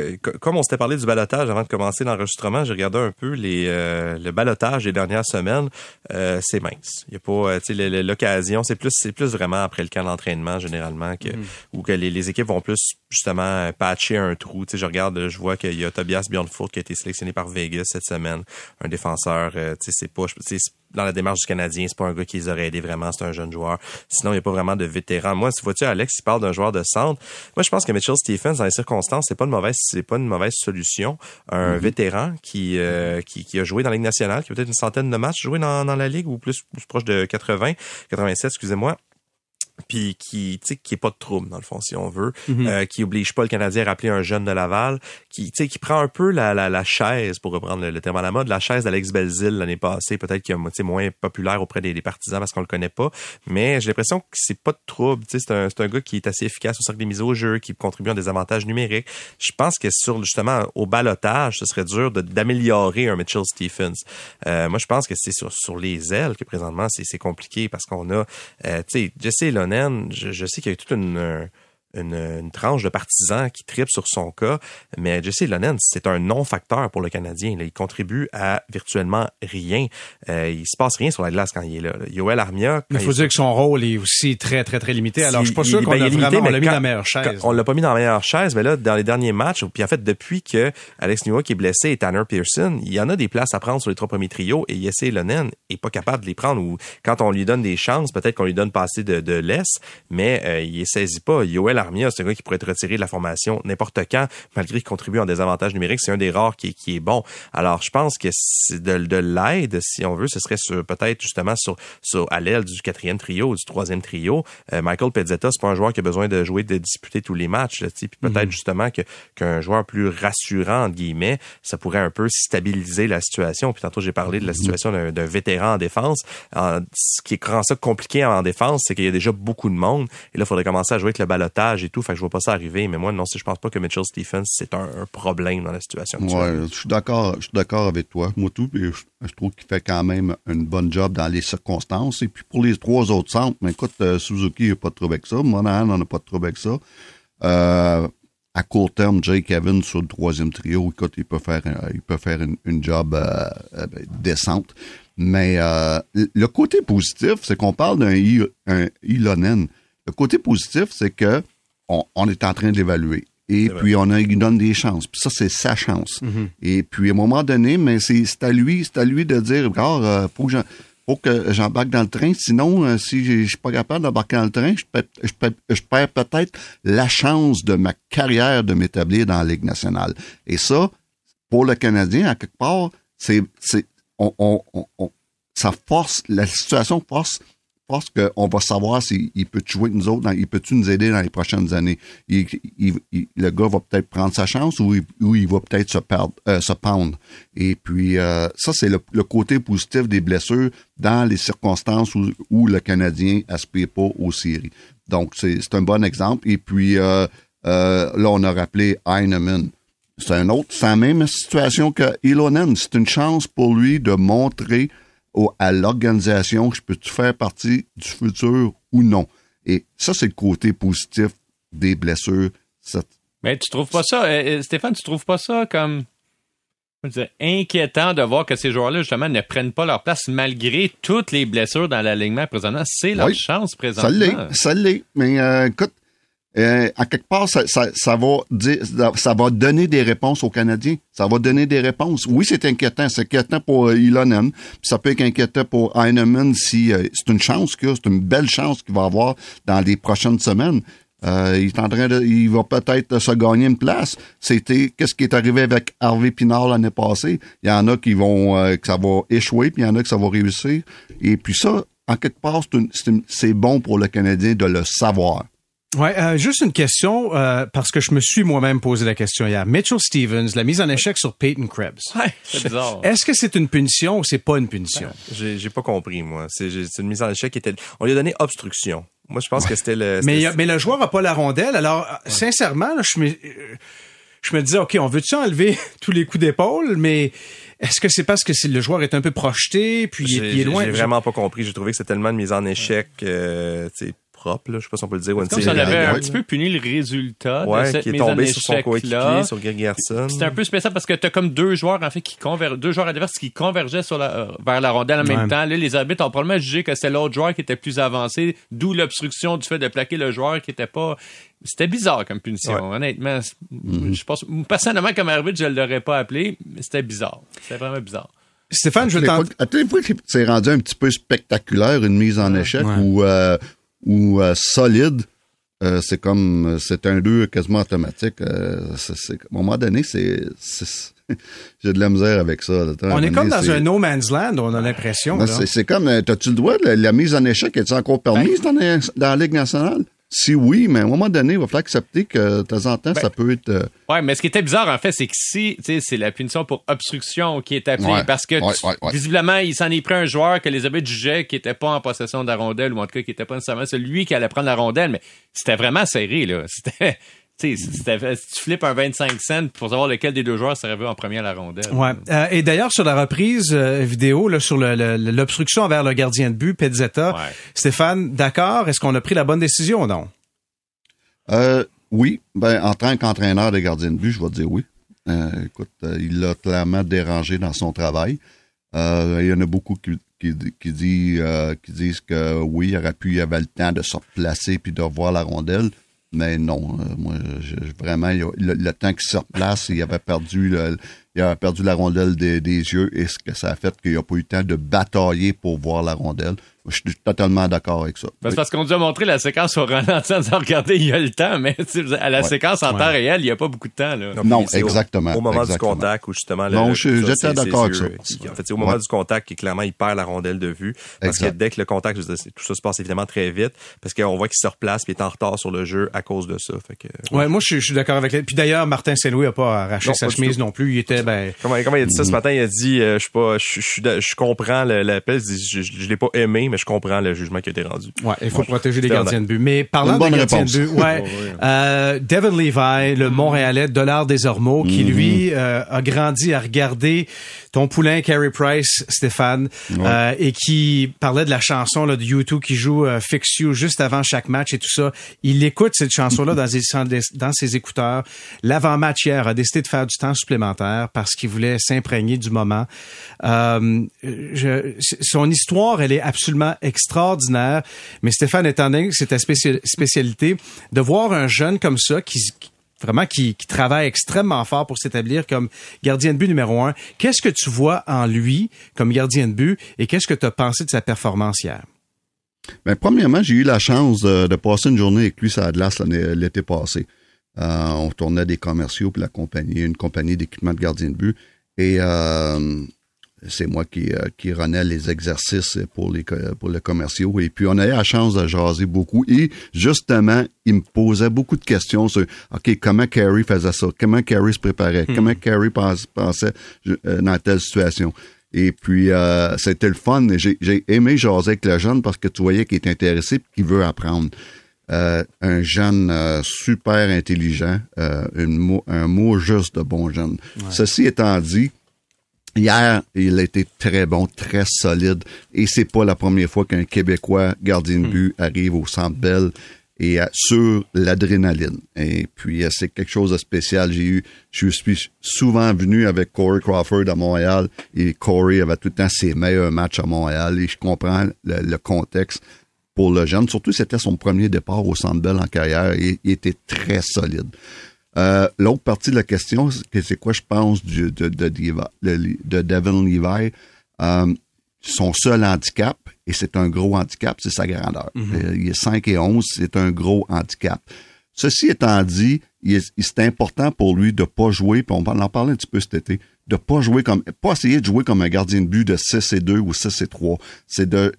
comme on s'était parlé du balotage avant de commencer l'enregistrement, j'ai regardé un peu les euh, le balotage des dernières semaines. Euh, c'est mince. Il y a pas, euh, l'occasion. C'est plus, c'est plus vraiment après le camp d'entraînement généralement que ou que les, les équipes vont plus justement patcher un trou. Tu sais, je regarde, je vois qu'il y a Tobias Bjornfurt qui a été sélectionné par Vegas cette semaine, un défenseur. euh, tu sais, c'est pas, c'est- dans la démarche du Canadien, c'est pas un gars qui les aurait aidés vraiment, c'est un jeune joueur. Sinon, il n'y a pas vraiment de vétéran. Moi, si vois-tu, Alex, il parle d'un joueur de centre. Moi, je pense que Mitchell Stephens, dans les circonstances, c'est pas une mauvaise, c'est pas une mauvaise solution. Un vétéran qui, euh, qui, qui a joué dans la Ligue nationale, qui a peut-être une centaine de matchs joué dans, dans la Ligue, ou plus, plus proche de 80, 87, excusez-moi puis qui tu sais qui est pas de trouble dans le fond si on veut euh, qui oblige pas le Canadien à rappeler un jeune de Laval qui tu sais qui prend un peu la, la, la chaise pour reprendre le, le terme à la mode la chaise d'Alex Belzil l'année passée peut-être qu'il est moins populaire auprès des, des partisans parce qu'on le connaît pas mais j'ai l'impression que c'est pas de trouble tu sais c'est un c'est un gars qui est assez efficace au cercle des mises au jeu qui contribue à des avantages numériques. Je pense que sur justement au balotage ce serait dur d'améliorer un Mitchell Stephens. Euh, moi je pense que c'est sur sur les ailes que présentement c'est c'est compliqué parce qu'on a euh, tu sais Jesse Je, je sais qu'il y a toute une une, une tranche de partisans qui tripent sur son cas, mais Jesse Lonen, c'est un non-facteur pour le Canadien. là. Il contribue à virtuellement rien. Euh, il se passe rien sur la glace quand il est là. Yoel Armia, il faut il- dire que son rôle est aussi très, très, très limité. Alors, je suis pas sûr qu'on ben, il a est limité, vraiment, on mais l'a mis quand- dans la meilleure chaise. On l'a pas mis dans la meilleure chaise, mais là, dans les derniers matchs, puis en fait, depuis que Alex Newhook qui est blessé et Tanner Pearson, il y en a des places à prendre sur les trois premiers trios et Jesse Lonen est pas capable de les prendre ou quand on lui donne des chances, peut-être qu'on lui donne pas assez de, de laisse, mais euh, il les saisit pas. Yoel Armia, c'est un gars qui pourrait être retiré de la formation n'importe quand, malgré qu'il contribue en désavantage numérique. C'est un des rares qui, est- qui est bon. Alors, je pense que c'est de, de l'aide, si on veut, ce serait peut-être justement sur, sur à l'aile du quatrième trio, du troisième trio. Euh, Michael Pezzetta, c'est pas un joueur qui a besoin de jouer, de disputer tous les matchs. Là, puis peut-être justement que qu'un joueur plus rassurant entre guillemets, ça pourrait un peu stabiliser la situation. Puis tantôt j'ai parlé de la situation d'un d'un vétéran en défense. En- ce qui rend ça compliqué en défense, c'est qu'il y a déjà beaucoup de monde. Et là, il faudrait commencer à jouer avec le balotage et tout. Fait que je vois pas ça arriver. Mais moi, non, je pense pas que Mitchell Stephens c'est un, problème dans la situation. Ouais, je suis d'accord, je suis d'accord avec toi. Moi tout, je, je trouve qu'il fait quand même une bonne job dans les circonstances. Et puis pour les trois autres centres, mais écoute, euh, Suzuki n'a pas de trouble avec ça, Monahan n'en a pas de trouble avec ça. Euh, à court terme, Jake Evans sur le troisième trio, écoute, il peut faire, il peut faire une, job euh, euh, décente. Mais le côté positif, c'est qu'on parle d'un Ilonen. Le côté positif, c'est que on, on est en train de l'évaluer. Et puis, on a, il donne des chances. Puis ça, c'est sa chance. Et puis, à un moment donné, mais c'est à lui, c'est à lui de dire, regarde, euh, faut que j'en- faut que j'embarque dans le train. Sinon, euh, si je suis pas capable d'embarquer dans le train, je, peux- je, peux- je perds peut-être la chance de ma carrière de m'établir dans la Ligue nationale. Et ça, pour le Canadien, à quelque part, c'est, c'est, on, on, on- on- ça force, la situation force, force qu'on va savoir s'il il peut jouer avec nous autres, dans- il peut-tu nous aider dans les prochaines années? Le gars va peut-être prendre sa chance ou il, va peut-être se euh, se pendre. Et puis, euh, ça, c'est le, côté positif des blessures dans les circonstances où, le Canadien aspire pas aux séries. Donc, c'est un bon exemple. Et puis, euh, là, on a rappelé Heinemann. C'est un autre, c'est la même situation que Ilonen. C'est une chance pour lui de montrer au- à l'organisation je peux-tu faire partie du futur ou non. Et ça, c'est le côté positif des blessures. Ça- Mais tu trouves pas ça, euh, euh, Stéphane, tu trouves pas ça comme dire, inquiétant de voir que ces joueurs-là, justement, ne prennent pas leur place malgré toutes les blessures dans l'alignement présentement? C'est leur Oui. chance Ça présentement. l'est, ça l'est. Mais euh, écoute, euh, à quelque part, ça, ça, ça, va dire, ça va donner des réponses aux Canadiens. Ça va donner des réponses. Oui, c'est inquiétant. C'est inquiétant pour euh, Ilonen. ça peut être inquiétant pour Heinemann si euh, c'est une chance que c'est une belle chance qu'il va avoir dans les prochaines semaines. Euh, il est en train de, il va peut-être se gagner une place. C'était qu'est-ce qui est arrivé avec Harvey Pinard l'année passée? Il y en a qui vont euh, que ça va échouer, puis il y en a que ça va réussir. Et puis ça, en quelque part, c'est bon pour le Canadien de le savoir. Ouais, euh, juste une question euh, parce que je me suis moi-même posé la question hier. Mitchell Stevens, la mise en échec sur Peyton Krebs. Ouais, c'est bizarre. Est-ce que c'est une punition ou c'est pas une punition? J'ai pas compris moi. C'est une mise en échec qui était. On lui a donné obstruction. Moi, je pense que c'était le. Mais mais le joueur a pas la rondelle. Alors, sincèrement, je me je me disais, ok, on veut-tu enlever tous les coups d'épaule, mais est-ce que c'est parce que le joueur est un peu projeté, puis il est loin? J'ai vraiment pas compris. J'ai trouvé que c'était tellement de mise en échec. Euh, propre, là, je sais pas si on peut le dire. C'est comme si on avait un petit peu puni le résultat de cette qui est tombé sur son coéquipier, sur. C'était un peu spécial parce que t'as comme deux joueurs, en fait, qui convergent, deux joueurs adverses qui convergeaient sur la, euh, vers la rondelle en même temps. Là, les arbitres ont probablement jugé que c'était l'autre joueur qui était plus avancé, d'où l'obstruction du fait de plaquer le joueur qui était pas, c'était bizarre comme punition, honnêtement. Mm-hmm. Je pense, personnellement, comme arbitre, je l'aurais pas appelé, mais c'était bizarre. C'était vraiment bizarre. Stéphane, je t'entends. À tous les fois que c'est rendu un petit peu spectaculaire, une mise en échec, ou euh, ou euh, solide, euh, c'est comme c'est un 2 quasiment automatique. Euh, à un moment donné, c'est, j'ai de la misère avec ça. On est comme dans un no man's land, on a l'impression. C'est, comme, t'as-tu le droit, la, la mise en échec, est-tu encore permise ben, dans, dans la Ligue nationale? Si oui, mais à un moment donné, il va falloir accepter que de temps en temps, ça ben, peut être. Euh, ouais, mais ce qui était bizarre, en fait, c'est que si, tu sais, c'est la punition pour obstruction qui est appelée parce que visiblement, il s'en est pris un joueur que les arbitres jugeaient qui était pas en possession de la rondelle ou en tout cas qui était pas nécessairement celui qui allait prendre la rondelle, mais c'était vraiment serré, là. C'était, tu flippes un 25 cents pour savoir lequel des deux joueurs serait vu en premier à la rondelle. Ouais. Euh, et d'ailleurs, sur la reprise euh, vidéo, là, sur l'obstruction envers le gardien de but, Pezzetta, Stéphane, d'accord, est-ce qu'on a pris la bonne décision ou non? Euh, oui. Ben, en tant qu'entraîneur de gardien de but, je vais dire oui. Euh, écoute, il l'a clairement dérangé dans son travail. il y en a beaucoup qui, qui, qui, dit, qui disent que oui, il aurait pu, il avait le temps de se replacer puis de revoir la rondelle. Mais non, euh, moi, je, vraiment, le, temps qu'il se replace, il avait perdu le, il avait perdu la rondelle des, des yeux et ce que ça a fait qu'il n'a pas eu le temps de batailler pour voir la rondelle. Je suis totalement d'accord avec ça. Ben, c'est parce qu'on nous a montré la séquence au ralenti en disant, regardez, il y a le temps, mais à la séquence en temps réel, il n'y a pas beaucoup de temps. Là. Non, exactement. Au, moment du contact, où justement... non, j'étais d'accord avec ça. en fait, c'est au moment du contact qui, clairement, il perd la rondelle de vue. Parce que dès que le contact, tout ça se passe évidemment très vite, parce qu'on voit qu'il se replace et il est en retard sur le jeu à cause de ça. Fait que, ouais. moi, je, suis d'accord avec Puis d'ailleurs, Martin Saint-Louis n'a pas arraché sa chemise non plus. Il était, ben... Comment, comment il a dit ça ce matin? Il a dit, euh, je suis pas, je, je, je comprends l'appel. Je, je, je l'ai pas aimé, mais je comprends le jugement qui a été rendu. Ouais, il faut protéger les gardiens de but. Mais parlant des gardiens de but, ouais, euh, Devin Levi, le Montréalais, Dollar des Ormeaux, qui mm-hmm. lui euh, a grandi à regarder ton poulain Carey Price, Stéphane, euh, et qui parlait de la chanson là, de YouTube qui joue euh, Fix You juste avant chaque match et tout ça. Il écoute cette chanson-là dans, ses, dans ses écouteurs. L'avant-match hier a décidé de faire du temps supplémentaire parce qu'il voulait s'imprégner du moment. Euh, son histoire, elle est absolument extraordinaire. Mais Stéphane, étant donné que c'est ta spécialité, de voir un jeune comme ça qui vraiment qui, travaille extrêmement fort pour s'établir comme gardien de but numéro un. Qu'est-ce que tu vois en lui comme gardien de but et qu'est-ce que tu as pensé de sa performance hier? Bien, premièrement, j'ai eu la chance de, passer une journée avec lui à Atlas l'été passé. Euh, on tournait des commerciaux pour la compagnie, une compagnie d'équipement de gardien de but. Et euh, c'est moi qui, euh, qui renais les exercices pour les pour commerciaux. Et puis, on a eu la chance de jaser beaucoup. Et justement, il me posait beaucoup de questions sur, OK, comment Carrie faisait ça? Comment Carrie se préparait? Hmm. Comment Carrie pensait dans telle situation? Et puis, euh, c'était le fun. J'ai aimé jaser avec le jeune parce que tu voyais qu'il est intéressé et qu'il veut apprendre. Un jeune super intelligent, une un mot juste de bon jeune. Ceci étant dit, Hier, il a été très bon, très solide. Et c'est pas la première fois qu'un Québécois gardien de hmm. but arrive au Centre Bell et sur l'adrénaline. Et puis, euh, c'est quelque chose de spécial. J'ai eu, je suis souvent venu avec Corey Crawford à Montréal et Corey avait tout le temps ses meilleurs matchs à Montréal et je comprends le, contexte pour le jeune. Surtout, c'était son premier départ au Centre Bell en carrière et il était très solide. Euh, L'autre partie de la question, c'est quoi je pense du, de, de, de, Devin Levi? Euh, son seul handicap, et c'est un gros handicap, c'est sa grandeur. Mm-hmm. Euh, il est 5 et 11, c'est un gros handicap. Ceci étant dit, c'est important pour lui de pas jouer, puis on va en parler un petit peu cet été, de pas jouer comme, pas essayer de jouer comme un gardien de but de 6 et 2 ou 6 et 3. C'est de,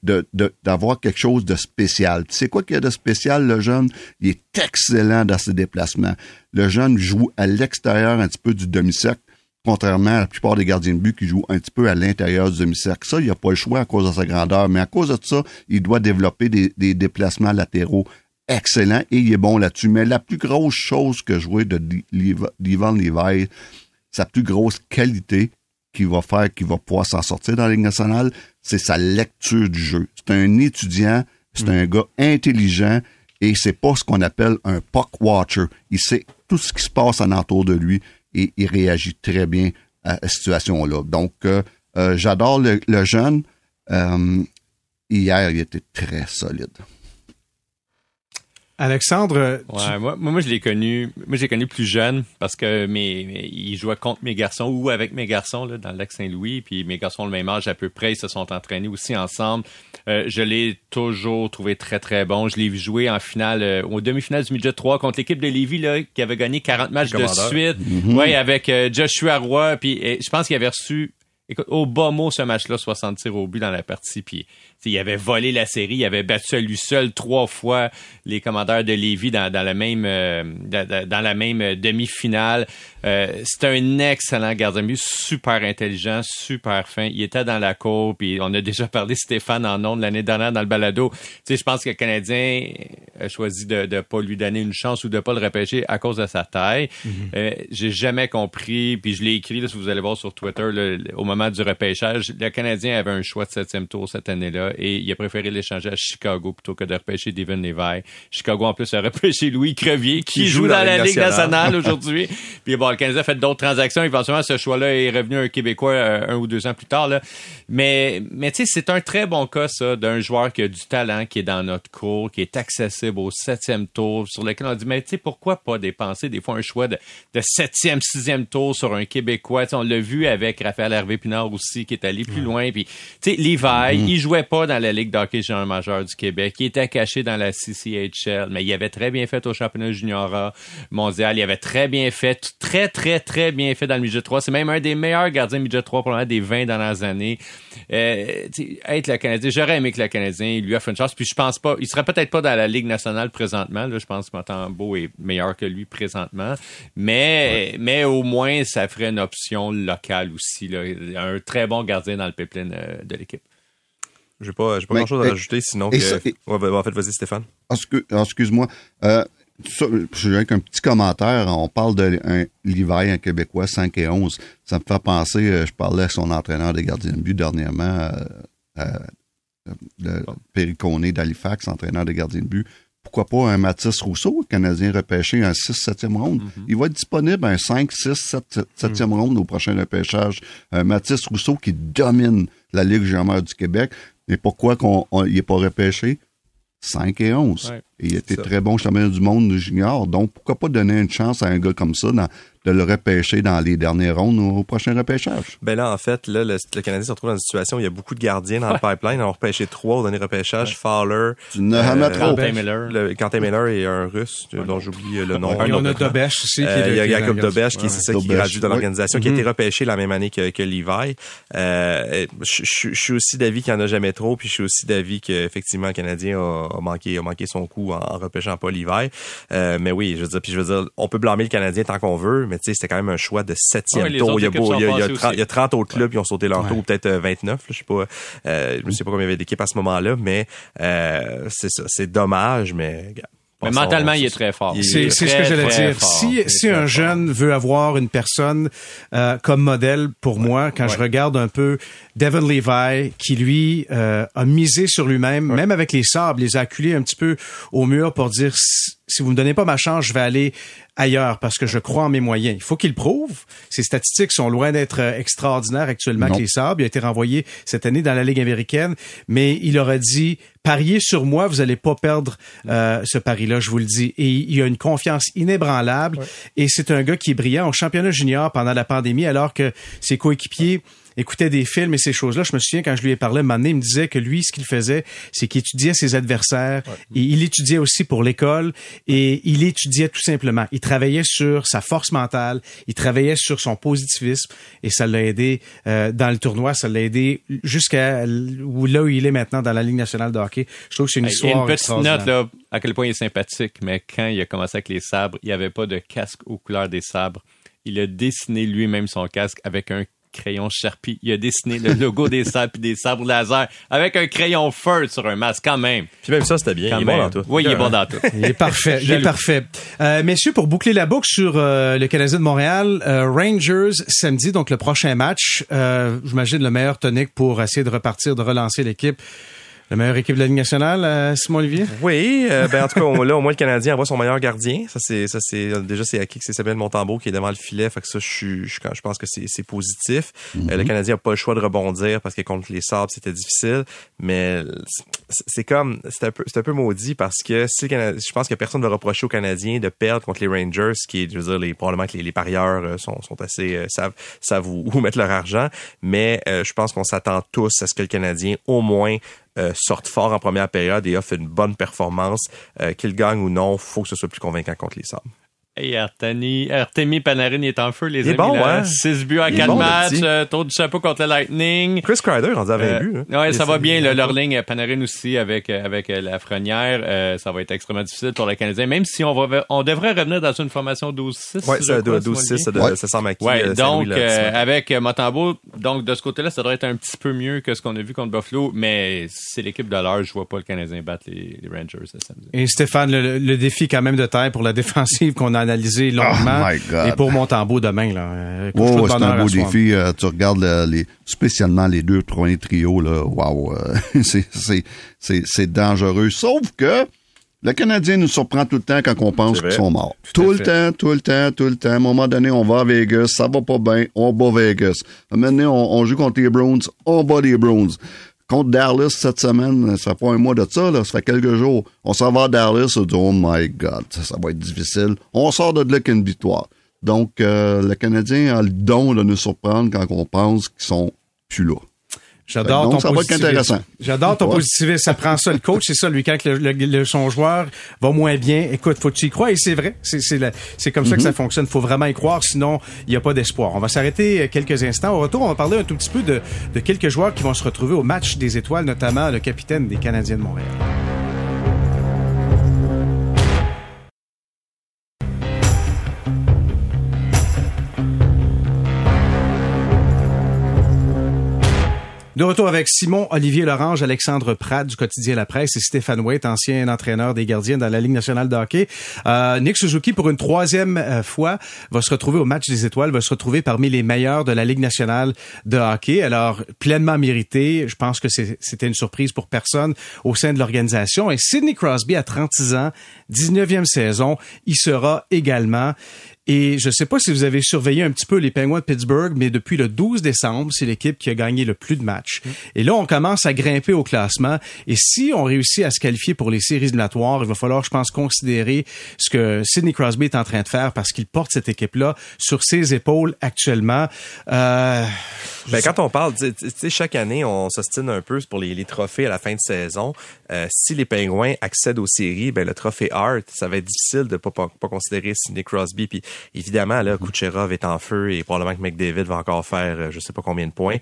d'avoir quelque chose de spécial. Tu sais quoi qu'il y a de spécial, le jeune? Il est excellent dans ses déplacements. Le jeune joue à l'extérieur un petit peu du demi-cercle, contrairement à la plupart des gardiens de but qui jouent un petit peu à l'intérieur du demi-cercle. Ça, il n'a pas le choix à cause de sa grandeur, mais à cause de ça, il doit développer des, des déplacements latéraux excellents et il est bon là-dessus. Mais la plus grosse chose que jouer de Divan Levi, sa plus grosse qualité qui va faire qu'il va pouvoir s'en sortir dans la Ligue nationale, c'est sa lecture du jeu. C'est un étudiant, c'est un gars intelligent et c'est pas ce qu'on appelle un puck watcher. Il sait tout ce qui se passe en entour de lui et il réagit très bien à cette situation-là. Donc, euh, euh, j'adore le, jeune. Euh, hier, il était très solide. Alexandre, ouais, moi, moi je l'ai connu, moi j'ai connu plus jeune parce que mes, il jouait contre mes garçons ou avec mes garçons là, dans le lac Saint-Louis, puis mes garçons ont le même âge à peu près, ils se sont entraînés aussi ensemble. Euh, je l'ai toujours trouvé très très bon. Je l'ai vu jouer en finale, euh, au demi-finale du midget 3 contre l'équipe de Lévis là, qui avait gagné 40 matchs de suite. Mm-hmm. Ouais, avec euh, Joshua Roy, puis je pense qu'il avait reçu Écoute, au bas mot, ce match-là, 60 tirs au but dans la partie. Puis, il avait volé la série, il avait battu à lui seul trois fois les commandeurs de Lévis dans, dans la même euh, dans, la même demi-finale. Euh, c'est un excellent gardien de but, super intelligent, super fin. Il était dans la cour, puis on a déjà parlé Stéphane en ondes l'année dernière dans le balado. Tu sais, je pense que le Canadien a choisi de ne pas lui donner une chance ou de pas le repêcher à cause de sa taille. Mm-hmm. euh, J'ai jamais compris, puis je l'ai écrit, là, si vous allez voir sur Twitter, au moment du repêchage, le Canadien avait un choix de septième tour cette année-là et il a préféré l'échanger à Chicago plutôt que de repêcher Devin Levi. Chicago, en plus, a repêché Louis Crevier qui, joue dans, la Ligue nationale, aujourd'hui. Puis bon, le Canadien a fait d'autres transactions. Éventuellement, ce choix-là est revenu un Québécois euh, un ou deux ans plus tard. Là. Mais, mais tu sais, c'est un très bon cas, ça, d'un joueur qui a du talent, qui est dans notre cours, qui est accessible au septième tour, sur lequel on dit, mais tu sais, pourquoi pas dépenser des fois un choix de, de septième, sixième tour sur un Québécois? on l'a vu avec Raphaël Hervé Pinard aussi, qui est allé plus loin. Puis, tu sais, Levi, mm-hmm. il jouait pas dans la Ligue d'hockey junior majeur du Québec. Il était caché dans la CCHL, mais il avait très bien fait au championnat junior mondial. Il avait très bien fait, très, très, très bien fait dans le midget 3. C'est même un des meilleurs gardiens midget 3 probablement des 20 dernières années. Euh, être le Canadien, j'aurais aimé que le Canadien lui offre une chance. Puis je pense pas, il serait peut-être pas dans la Ligue nationale présentement. Là, je pense que Beau est meilleur que lui présentement. Mais, mais au moins, ça ferait une option locale aussi. Là. Un très bon gardien dans le pipeline euh, de l'équipe. J'ai pas, pas grand chose à rajouter sinon que. ouais, en fait, vas-y, Stéphane. Excuse-moi. Euh, je avec un petit commentaire. On parle de un un Québécois, 5 et 11. Ça me fait penser, euh, je parlais à son entraîneur des gardiens de but dernièrement, euh, euh, Périconé d'Halifax, entraîneur des gardiens de but. Pourquoi pas un Mathis Rousseau, Canadien repêché un 6-7e ronde? Mm-hmm. Il va être disponible un 5, 6, 7, 7e ronde au prochain repêchage. Un Mathis Rousseau qui domine la Ligue junior du Québec. Mais pourquoi qu'on il n'est pas repêché? 5 et 11. Et il était très bon champion du monde junior. Donc, pourquoi pas donner une chance à un gars comme ça dans, de le repêcher dans les dernières rondes au prochain repêchage? Ben là, en fait, là, le, Canadien se retrouve dans une situation où il y a beaucoup de gardiens dans le pipeline. On a repêché trois au dernier repêchage. Fowler. Tu ne euh, Quentin Miller. Le, Quentin Miller et un russe, dont j'oublie le nom. Il y en a Dobesh aussi. Euh, il y a Jacob Dobesh qui, c'est ça, qui rajoute dans l'organisation, qui a été mm-hmm. repêché la même année que, que Levi. Euh, je, suis aussi d'avis qu'il n'y en a jamais trop, puis je suis aussi d'avis qu'effectivement, le Canadien a, manqué, a manqué son coup en, repêchant pas Levi. Euh, mais oui, je veux dire, puis je veux dire, on peut blâmer le Canadien tant qu'on veut, mais tu sais, c'était quand même un choix de septième tour. Il y, a il, y a 30, autres clubs qui ont sauté leur tour, ou peut-être 29, euh, je sais pas. Euh, je sais pas combien il y avait d'équipes à ce moment-là, mais euh, c'est ça. C'est dommage, mais mais mentalement, il est très fort. C'est ce que j'allais dire. si si un jeune veut avoir une personne euh, comme modèle pour moi, quand je regarde un peu Devin Levi, qui lui euh, a misé sur lui-même, même avec les sables, les a acculés un petit peu au mur pour dire si vous me donnez pas ma chance, je vais aller ailleurs parce que je crois en mes moyens. Il faut qu'il prouve. Ses statistiques sont loin d'être euh, extraordinaires actuellement avec les Sabres. Il a été renvoyé cette année dans la Ligue américaine, mais il aurait dit pariez sur moi, vous allez pas perdre euh, ce pari-là, je vous le dis. Et il a une confiance inébranlable et c'est un gars qui est brillant au championnat junior pendant la pandémie alors que ses coéquipiers écoutait des films et ces choses-là. Je me souviens quand je lui ai parlé, un il me disait que lui, ce qu'il faisait, c'est qu'il étudiait ses adversaires et il étudiait aussi pour l'école et il étudiait tout simplement. Il travaillait sur sa force mentale, il travaillait sur son positivisme et ça l'a aidé euh, dans le tournoi, ça l'a aidé jusqu'à où là où il est maintenant dans la Ligue nationale de hockey. Je trouve que c'est une histoire. Une petite note là, à quel point il est sympathique, mais quand il a commencé avec les sabres, il n'y avait pas de casque aux couleurs des sabres. Il a dessiné lui-même son casque avec un crayon Sharpie. Il a dessiné le logo des sabres et des sabres laser avec un crayon feu sur un masque quand même. Puis même ça, c'était bien. il est bon dans tout. Oui, il est bon dans tout. Il est parfait. il est parfait. Euh, messieurs, pour boucler la boucle sur euh, le Canadien de Montréal, euh, Rangers samedi, donc le prochain match. J'imagine le meilleur tonique pour essayer de repartir, de relancer l'équipe. La meilleure équipe de la Ligue nationale, euh, Simon Olivier? Oui, euh, ben en tout cas, là, au moins le Canadien envoie son meilleur gardien. Ça, c'est, ça, c'est déjà c'est acquis que c'est Samuel Montembeau qui est devant le filet. Fait que ça, je, je, je pense que c'est, c'est positif. Euh, le mhm. Canadien n'a pas le choix de rebondir parce que contre les Sabres, c'était difficile. Mais c'est comme, c'est un peu, c'est un peu maudit parce que si je pense que personne ne va reprocher aux Canadiens de perdre contre les Rangers, qui est, je veux dire, les, probablement que les, les parieurs sont, sont assez, savent, savent où, où mettre leur argent. Mais je pense qu'on s'attend tous à ce que le Canadien, au moins, euh, sorte fort en première période et offre une bonne performance, euh, qu'il gagne ou non, faut que ce soit plus convaincant contre les Sabres. Hey, Artemi Panarin est en feu, les amis. Bon, ouais. 6 buts à 4 matchs, euh, tour du chapeau contre le Lightning. Chris Kreider, on avait euh, buts. Hein. Ouais, ça va bien. Le, leur ligne Panarin aussi avec avec la Frenière. ça va être extrêmement difficile pour le Canadien, même si on va on devrait revenir dans une formation 12-6. Ouais, 12-6, ça, ça semble acquis. Ouais, donc avec Motambo, donc de ce côté-là, ça devrait être un petit peu mieux que ce qu'on a vu contre Buffalo, mais c'est l'équipe de l'heure. Je vois pas le Canadien battre les, Rangers samedi. Et Stéphane, le, le, défi quand même de taille pour la défensive qu'on a analysé longuement. Oh et pour Montembeau demain, là. Euh, oh, c'est un beau défi. Euh, tu regardes les, spécialement les deux premiers trios, là. Waouh, euh, c'est dangereux. Sauf que le Canadien nous surprend tout le temps quand on pense qu'ils sont morts. Tout, le temps, tout le temps, tout le temps. À un moment donné, on va à Vegas, ça va pas bien, on bat Vegas. Maintenant, on, on joue contre les Browns, on bat les Browns contre Dallas cette semaine, ça fait un mois de ça, là, ça fait quelques jours. On s'en va à Dallas, on dit, oh my God, ça, va être difficile. On sort de là avec une victoire. Donc, euh, le Canadien a le don de nous surprendre quand on pense qu'ils sont plus là. J'adore ton positivisme. J'adore ton positivisme. Ça prend ça le coach, c'est ça lui quand le, son joueur va moins bien. Écoute, faut que tu y crois et c'est vrai. C'est c'est comme ça que ça mhm. fonctionne. Faut vraiment y croire, sinon il n'y a pas d'espoir. On va s'arrêter euh, quelques instants. Au retour, on va parler un tout petit peu de, de quelques joueurs qui vont se retrouver au match des étoiles, notamment le capitaine des Canadiens de Montréal. De retour avec Simon Olivier Lorange, Alexandre Pratt du quotidien La Presse et Stéphane Waite, ancien entraîneur des gardiens dans la Ligue nationale de hockey. Euh, Nick Suzuki, pour une troisième euh, fois, va se retrouver au match des étoiles, va se retrouver parmi les meilleurs de la Ligue nationale de hockey. Alors, pleinement mérité. Je pense que c'était une surprise pour personne au sein de l'organisation. Et Sidney Crosby, à 36 ans, 19e saison, il sera également. Et je ne sais pas si vous avez surveillé un petit peu les Penguins de Pittsburgh, mais depuis le 12 décembre, c'est l'équipe qui a gagné le plus de matchs. Mm. Et là, on commence à grimper au classement. Et si on réussit à se qualifier pour les séries éliminatoires, il va falloir, je pense, considérer ce que Sidney Crosby est en train de faire parce qu'il porte cette équipe-là sur ses épaules actuellement. Euh, ben, quand on parle, tu sais, chaque année, on s'ostine un peu pour les, trophées à la fin de saison. Euh, si les Penguins accèdent aux séries, ben le trophée Hart, ça va être difficile de pas, pas, pas considérer Sidney Crosby. Puis Évidemment, là, Kucherov est en feu et probablement que McDavid va encore faire euh, je sais pas combien de points.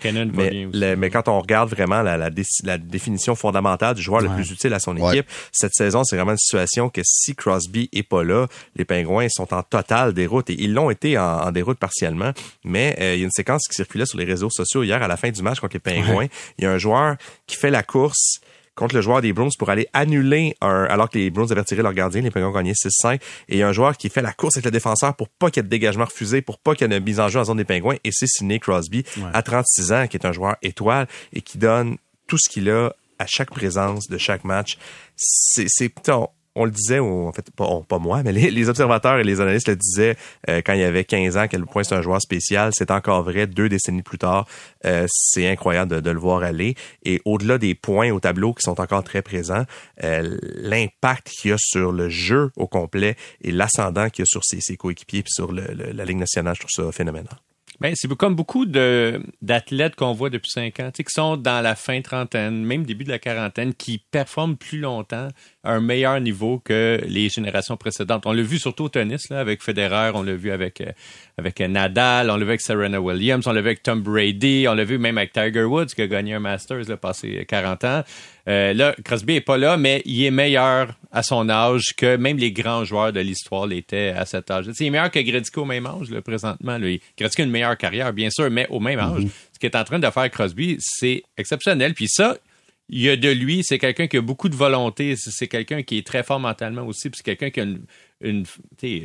Mais, mais quand on regarde vraiment la, la, définition fondamentale du joueur le plus utile à son équipe, cette saison, c'est vraiment une situation que si Crosby est pas là, les Pingouins sont en totale déroute et ils l'ont été en, déroute partiellement. Mais euh, il y a une séquence qui circulait sur les réseaux sociaux hier à la fin du match contre les Pingouins. Il y a un joueur qui fait la course contre le joueur des Browns pour aller annuler un, alors que les Browns avaient retiré leur gardien, les Penguins ont gagné 6-5, et il y a un joueur qui fait la course avec le défenseur pour pas qu'il y ait de dégagement refusé, pour pas qu'il y ait de mise en jeu en zone des Pingouins, et c'est Sidney Crosby, à 36 ans, qui est un joueur étoile, et qui donne tout ce qu'il a à chaque présence de chaque match. C'est, c'est, on le disait, en fait, pas, moi, mais les, observateurs et les analystes le disaient euh, quand il y avait 15 ans, à quel point c'est un joueur spécial. C'est encore vrai deux décennies plus tard. Euh, c'est incroyable de, le voir aller. Et au-delà des points au tableau qui sont encore très présents, euh, l'impact qu'il y a sur le jeu au complet et l'ascendant qu'il y a sur ses, coéquipiers et sur la Ligue nationale, je trouve ça phénoménal. Ben, c'est comme beaucoup d'athlètes qu'on voit depuis cinq ans, qui sont dans la fin trentaine, même début de la quarantaine, qui performent plus longtemps un meilleur niveau que les générations précédentes. On l'a vu surtout au tennis, là, avec Federer, on l'a vu avec, euh, avec Nadal, on l'a vu avec Serena Williams, on l'a vu avec Tom Brady, on l'a vu même avec Tiger Woods, qui a gagné un Masters, là, passé 40 ans. Euh, là, Crosby est pas là, mais il est meilleur à son âge que même les grands joueurs de l'histoire l'étaient à cet âge. il est meilleur que Gretzky au même âge, là, présentement. Lui. Gretzky a une meilleure carrière, bien sûr, mais au même âge. Mm-hmm. Ce qu'il est en train de faire Crosby, c'est exceptionnel. Puis ça, il y a de lui, c'est quelqu'un qui a beaucoup de volonté, c'est quelqu'un qui est très fort mentalement aussi, puis c'est quelqu'un qui a une, une,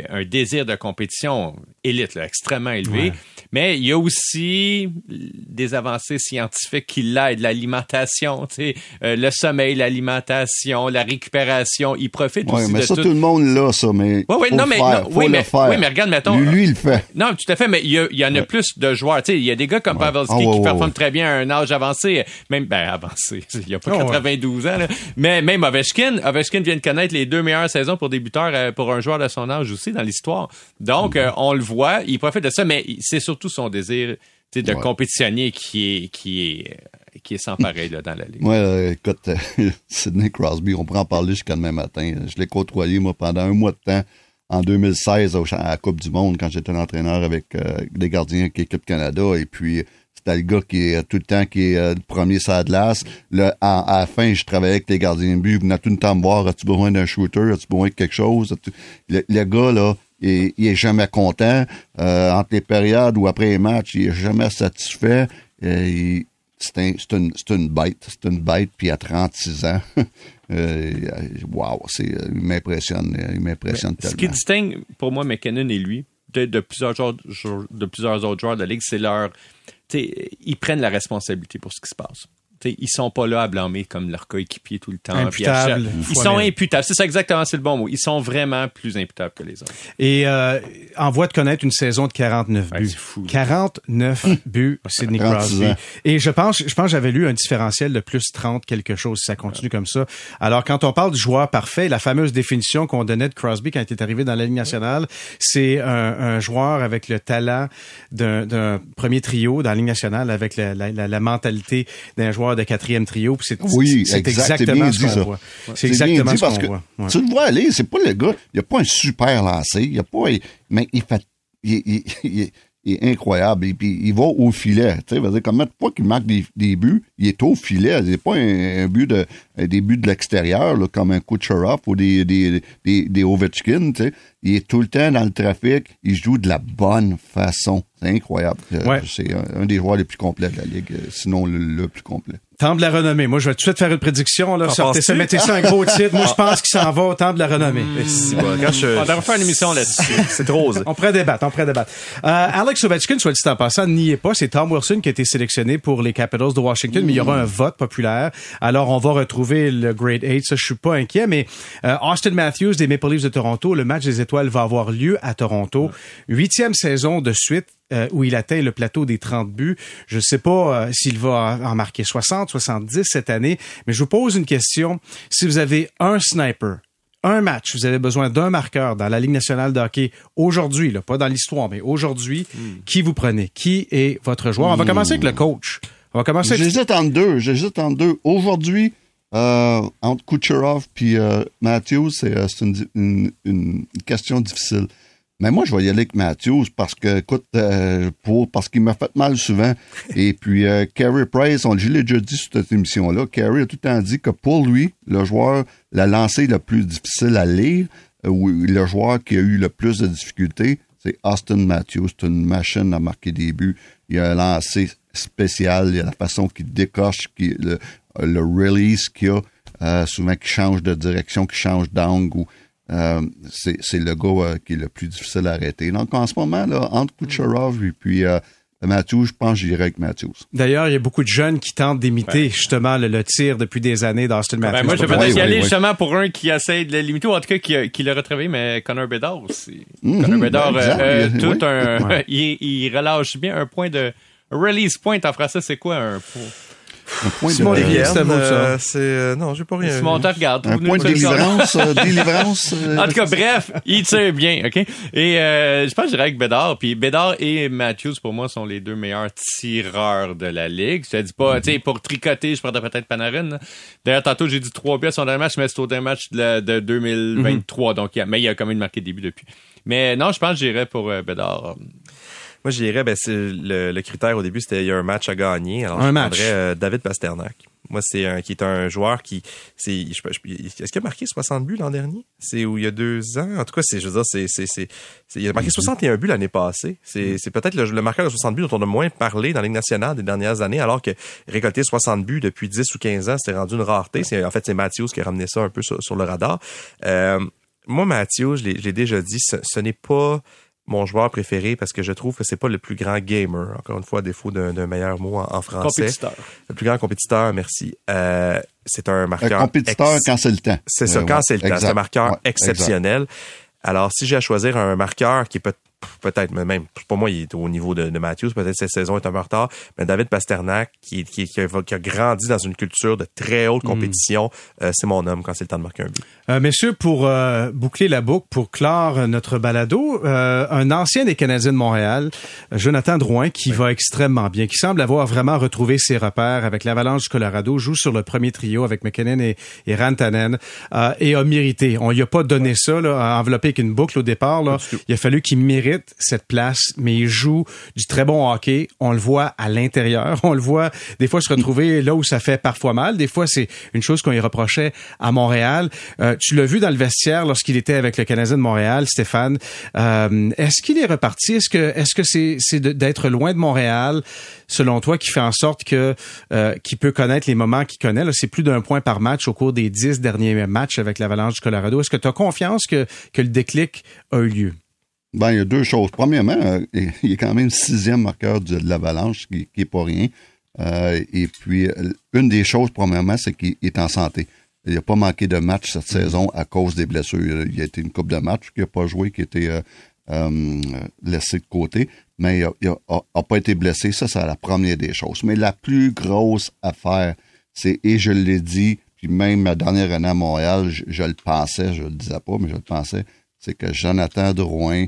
un désir de compétition élite, là, extrêmement élevé. Mais il y a aussi des avancées scientifiques qui l'aident, l'alimentation, euh, le sommeil, l'alimentation, la récupération. Il profite ouais, aussi mais de ça, tout. le monde l'a, ça, mais. Oui, oui, non, mais, faire, oui, mais, faire. oui, mais regarde, mettons. Lui, il le fait. Non, tout à fait, mais il y, a, il y en a plus de joueurs. Il y a des gars comme Pavelski Ah, qui ouais, performent ouais. très bien à un âge avancé. Même, ben, avancé. Il n'y a pas Ah, ouais. 92 ans, là. Mais même Ovechkin, Ovechkin vient de connaître les deux meilleures saisons pour débuteurs euh, pour un joueur de son âge aussi dans l'histoire. Donc, euh, on le voit, il profite de ça, mais c'est surtout son désir de Ouais. compétitionner qui est, qui est, qui est sans pareil là, dans la ligue. Moi, euh, écoute, euh, Sidney Crosby, on pourrait en parler jusqu'à demain matin. Je l'ai côtoyé, moi, pendant un mois de temps, en 2016, au, à la Coupe du Monde, quand j'étais entraîneur avec euh, des gardiens avec l'équipe Canada. Et puis, c'était le gars qui est euh, tout le temps qui est euh, le premier sur la glace. Le, à, à la fin, je travaillais avec les gardiens de but. Ils venaient tout le temps me voir. As-tu besoin d'un shooter? As-tu besoin de quelque chose? Le, le gars, là, il, il est jamais content. Euh, entre les périodes ou après les matchs, il est jamais satisfait. C'est un- c'est une, c'est une bête. C'est une bête, puis à 36 ans. euh, wow, c'est, il m'impressionne. Il m'impressionne Ce qui tellement. distingue pour moi McKinnon et lui de, de plusieurs, joueurs- de plusieurs autres joueurs de la ligue, c'est leur. Ils prennent la responsabilité pour ce qui se passe. Tu sais, ils sont pas là à blâmer comme leur coéquipier tout le temps. Imputables, Ils sont imputables. C'est ça exactement, c'est le bon mot. Ils sont vraiment plus imputables que les autres. Et euh, en voie de connaître une saison de 49 Ouais, buts. c'est fou, là. 49 buts, Sidney 36 Crosby. Et je pense, je pense que j'avais lu un différentiel de plus 30 quelque chose si ça continue comme ça. Alors, quand on parle du joueur parfait, la fameuse définition qu'on donnait de Crosby quand il est arrivé dans la Ligue nationale, c'est un, un joueur avec le talent d'un d'un premier trio dans la Ligue nationale, avec la, la, la, la mentalité d'un joueur de quatrième trio. Puis c'est Oui, exact, c'est exactement bien ce dit, qu'on ça. voit. C'est exactement bien dit ce parce qu'on que voit. Ouais. Tu le vois aller, c'est pas le gars, il a pas un super lancé, il a pas, mais il fait, il, il- il- il est incroyable. Et puis, il va au filet. Tu sais, veut dire, comme fois qu'il marque des, des buts, il est au filet. C'est pas un, un but de, des buts de l'extérieur, là, comme un Kucherov ou des, des, des, des Ovechkin, tu sais. Il est tout le temps dans le trafic. Il joue de la bonne façon. C'est incroyable. Euh, Ouais. C'est un, un des joueurs les plus complets de la Ligue, euh, sinon le, le plus complet. Temple de la renommée. Moi, je vais tout de suite faire une prédiction. Là. Sortez ça, mettez ça un gros titre. Moi, je pense qu'il s'en va au Temple de la renommée. Si, bon, quand je- On devrait faire une émission là-dessus. c'est trop osé. On pourrait débattre, on pourrait débattre. Euh, Alex Ovechkin, soit dit en passant, n'y est pas. C'est Tom Wilson qui a été sélectionné pour les Capitals de Washington, mais il y aura un vote populaire. Alors, on va retrouver le Grade 8. Ça, je suis pas inquiet, mais euh, Austin Matthews des Maple Leafs de Toronto, le match des étoiles va avoir lieu à Toronto. Huitième saison de suite euh, où il atteint le plateau des 30 buts. Je ne sais pas euh, s'il va en marquer 60, 70 cette année, mais je vous pose une question. Si vous avez un sniper, un match, vous avez besoin d'un marqueur dans la Ligue nationale de hockey aujourd'hui, là, pas dans l'histoire, mais aujourd'hui, qui vous prenez? Qui est votre joueur? On va commencer avec le coach. On va commencer avec... J'hésite entre deux. J'hésite entre deux. Aujourd'hui, euh, entre Kucherov puis Matthews, c'est une question difficile. Mais moi, je vais y aller avec Matthews parce que, écoute, euh, pour, parce qu'il m'a fait mal souvent. Et puis, euh, Carey Price, on je l'ai déjà dit sur cette émission-là, Carey a tout le temps dit que pour lui, le joueur, la lancée le plus difficile à lire, euh, ou le joueur qui a eu le plus de difficultés, c'est Austin Matthews. C'est une machine à marquer des buts. Il a un lancé spécial. Il y a la façon qu'il décoche, le, le release qu'il a, euh, souvent qui change de direction, qui change d'angle. Euh, c'est c'est le gars euh, qui est le plus difficile à arrêter. Donc, en ce moment, là, entre Kucherov et puis euh, Matthews, je pense que j'irai avec Matthews. D'ailleurs, il y a beaucoup de jeunes qui tentent d'imiter justement le, le, tir depuis des années d'Austin Matthews. Ben, moi, je vais peut-être y aller justement pour un qui essaie de le limiter, ou en tout cas qui, a- qui l'a retravaillé, mais Connor Bedard aussi. Mhm, Connor Bedard, ben, exact. euh, Oui. tout un, Ouais. il, il relâche bien un point de release point en français, c'est quoi un point? Un point de, ça. euh, c'est euh, non, j'ai pas rien. Simon, t'as regarde. un point de solution. délivrance, euh, délivrance. euh, En tout cas, bref, il tire bien, OK? Et euh, je pense que j'irais avec Bédard. Puis Bédard et Matthews, pour moi, sont les deux meilleurs tireurs de la Ligue. Je te dis pas, tu sais, pour tricoter, je prendrais peut-être Panarin. D'ailleurs, tantôt, j'ai dit trois buts à son dernier match, mais c'est au dernier match de, de 2023. Donc, il y a- mais il a quand même marqué le début depuis. Mais non, je pense que j'irais pour euh, Bédard. Moi, je dirais, ben, c'est le, le critère au début, c'était il y a un match à gagner. Alors, Un je match. prendrais euh, David Pasternak. Moi, c'est un qui est un joueur qui, c'est, je, je- est-ce qu'il a marqué 60 buts l'an dernier? C'est où il y a deux ans? En tout cas, c'est, je veux dire, c'est, c'est, c'est, c'est- il a marqué 61 buts l'année passée. C'est, c'est peut-être le, le marqueur de 60 buts dont on a moins parlé dans la Ligue nationale des dernières années, alors que récolter 60 buts depuis 10 ou 15 ans, c'était rendu une rareté. C'est, en fait, c'est Matthews qui a ramené ça un peu sur, sur le radar. Euh, moi, Matthews, je l'ai, je l'ai déjà dit, ce, ce n'est pas mon joueur préféré parce que je trouve que c'est pas le plus grand gamer. Encore une fois, à défaut d'un, d'un meilleur mot en, en français. Compétiteur. Le plus grand compétiteur, merci. Euh, c'est un un marqueur. compétiteur ex- quand c'est le temps. C'est ça, Euh, quand ouais, c'est le temps. C'est un marqueur Ouais, exceptionnel. Alors, si j'ai à choisir un marqueur qui peut- peut-être, même, pour moi, il est au niveau de, de Matthews, peut-être cette saison est un peu en retard, mais David Pasternak, qui, qui, qui, a, qui a grandi dans une culture de très haute compétition, euh, c'est mon homme quand c'est le temps de marquer un but. Euh, messieurs, pour euh, boucler la boucle, pour clore notre balado, euh, un ancien des Canadiens de Montréal, Jonathan Drouin, qui va extrêmement bien, qui semble avoir vraiment retrouvé ses repères avec l'Avalanche du Colorado, joue sur le premier trio avec McKinnon et, et Rantanen, euh, et a mérité. On lui a pas donné ça, là, enveloppé avec une boucle au départ. Là. Il a fallu qu'il mérite cette place, mais il joue du très bon hockey. On le voit à l'intérieur. On le voit des fois se retrouver là où ça fait parfois mal. Des fois, c'est une chose qu'on lui reprochait à Montréal. Euh, tu l'as vu dans le vestiaire lorsqu'il était avec le Canadien de Montréal, Stéphane. Euh, est-ce qu'il est reparti? Est-ce que est-ce que c'est d'être loin de Montréal, selon toi, qui fait en sorte que euh, qu'il peut connaître les moments qu'il connaît? C'est plus d'un point par match au cours des dix derniers matchs avec l'Avalanche du Colorado. Est-ce que tu as confiance que, que le déclic a eu lieu? Ben, il y a deux choses. Premièrement, euh, il est quand même sixième marqueur de, de l'Avalanche, qui, qui est pas rien. Euh, et puis, euh, une des choses, premièrement, c'est qu'il est en santé. Il n'a pas manqué de match cette saison à cause des blessures. Il y a été une coupe de matchs qu'il n'a pas joué, qui a été euh, euh, laissé de côté, mais il n'a pas été blessé. Ça, c'est la première des choses. Mais la plus grosse affaire, c'est, et je l'ai dit, puis même ma dernière année à Montréal, je, je le pensais, je le disais pas, mais je le pensais, c'est que Jonathan Drouin,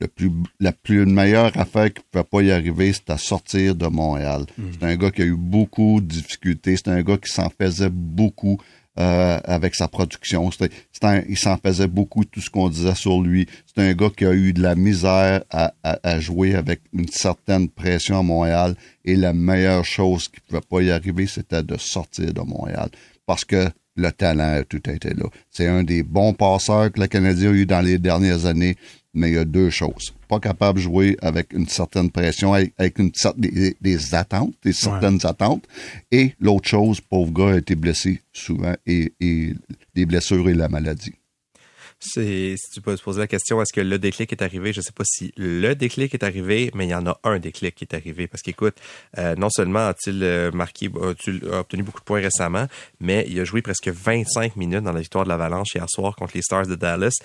le plus, la plus meilleure affaire qui pouvait pas y arriver, c'était à sortir de Montréal. C'est un gars qui a eu beaucoup de difficultés. C'est un gars qui s'en faisait beaucoup euh, avec sa production. C'était- c'est un- il s'en faisait beaucoup tout ce qu'on disait sur lui. C'est un gars qui a eu de la misère à, à- à jouer avec une certaine pression à Montréal. Et la meilleure chose qui pouvait pas y arriver, c'était de sortir de Montréal. Parce que le talent, tout était là. C'est un des bons passeurs que le Canadien a eu dans les dernières années, mais il y a deux choses. Pas capable de jouer avec une certaine pression, avec, une cer- des, des attentes, des certaines attentes. Et l'autre chose, pauvre gars a été blessé souvent et, et les blessures et la maladie. C'est, si tu peux te poser la question, est-ce que le déclic est arrivé? Je sais pas si le déclic est arrivé, mais il y en a un déclic qui est arrivé. Parce qu'écoute, euh, non seulement a-t-il euh, marqué, a obtenu beaucoup de points récemment, mais il a joué presque 25 minutes dans la victoire de l'Avalanche hier soir contre les Stars de Dallas.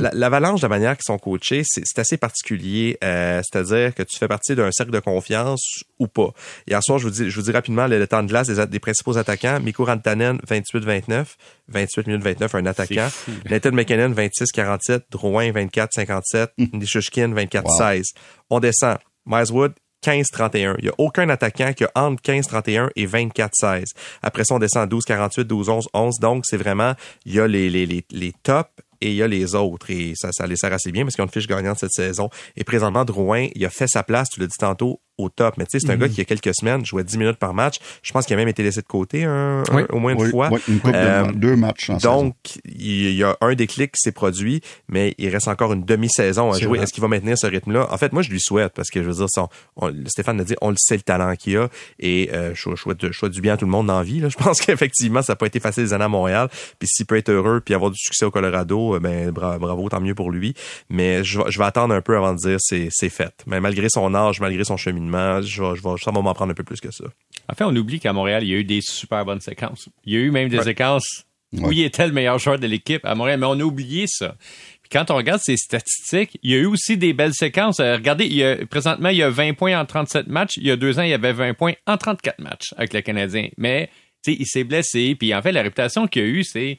La- L'Avalanche, de la manière qu'ils sont coachés, c'est, assez particulier. euh, c'est-à-dire que tu fais partie d'un cercle de confiance ou pas. Hier soir, je vous dis, je vous dis rapidement le, le temps de glace des, des principaux attaquants. Mikko Rantanen, 28-29. 28 minutes 29, un attaquant. Nathan McKinnon, 26-47. Drouin, 24-57. Nishushkin, 24-16. On descend. Miles Wood, 15-31. Il n'y a aucun attaquant qui a entre 15-31 et 24-16. Après ça, on descend à 12-48, 12-11, 11. Donc, c'est vraiment, il y a les, les, les, les tops et il y a les autres. Et ça, ça les sert assez bien parce qu'ils ont une fiche gagnante cette saison. Et présentement, Drouin, il a fait sa place, tu l'as dit tantôt, au top. Mais tu sais, c'est un gars qui, il y a quelques semaines, jouait 10 minutes par match. Je pense qu'il a même été laissé de côté un- Oui. un- au moins une Oui, fois. oui, une coupe de Euh, deux matchs en. Donc, il y a un déclic qui s'est produit, mais il reste encore une demi-saison à jouer. Est-ce qu'il va maintenir ce rythme-là? En fait, moi, je lui souhaite, parce que je veux dire, son, on- Stéphane l'a dit, on le sait le talent qu'il a, et euh, je, je souhaite, je souhaite du bien à tout le monde dans la vie. Là. Je pense qu'effectivement, ça n'a pas été facile les années à Montréal, puis s'il peut être heureux puis avoir du succès au Colorado, euh, ben bra- bravo, tant mieux pour lui. Mais je, vais- je vais attendre un peu avant de dire c'est fait. Mais malgré son âge, malgré son cheminement, rapidement. Je, vais- je vais, ça va m'en prendre un peu plus que ça. En fait, on oublie qu'à Montréal, il y a eu des super bonnes séquences. Il y a eu même des Ouais. séquences où Ouais. il était le meilleur joueur de l'équipe à Montréal, mais on a oublié ça. Puis quand on regarde ses statistiques, il y a eu aussi des belles séquences. Euh, regardez, il y a, présentement, il y a 20 points en 37 matchs. Il y a deux ans, il y avait 20 points en 34 matchs avec le Canadien. Mais, tu sais, il s'est blessé. Puis en fait, la réputation qu'il a eue, c'est...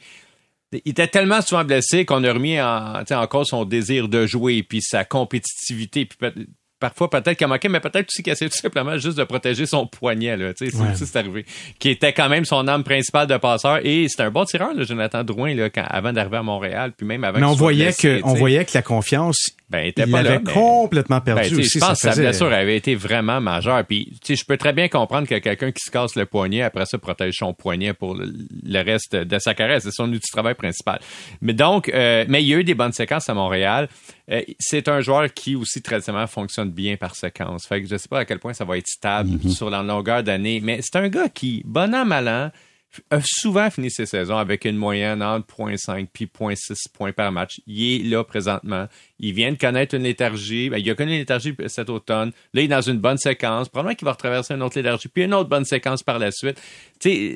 Il était tellement souvent blessé qu'on a remis en, tu sais, en cause son désir de jouer, puis sa compétitivité, puis parfois peut-être qu'il a manqué, mais peut-être aussi qu'il essayait tout simplement juste de protéger son poignet. Là, tu sais, Ouais. c'est arrivé. Qui était quand même son arme principale de passeur. Et c'est un bon tireur, là, Jonathan Drouin, là, quand, avant d'arriver à Montréal, puis même avant Mais on voyait que, on voyait que la confiance, Ben, il était il pas là, mais- complètement Ben, perdu aussi. je pense ça que sa faisait- blessure avait été vraiment majeure. Puis, tu sais, je peux très bien comprendre que quelqu'un qui se casse le poignet, après ça, protège son poignet pour le, le reste de sa carrière. C'est son outil de travail principal. Mais donc, euh, mais il y a eu des bonnes séquences à Montréal. Euh, c'est un joueur qui aussi traditionnellement fonctionne bien par séquence. Fait que je sais pas à quel point ça va être stable sur la longueur d'année. Mais c'est un gars qui, bon an, mal an, a souvent fini ses saisons avec une moyenne entre 0.5 puis 0.6 points par match. Il est là présentement. Il vient de connaître une léthargie. Ben, il a connu une léthargie cet automne. Là, il est dans une bonne séquence. Probablement qu'il va retraverser une autre léthargie, puis une autre bonne séquence par la suite.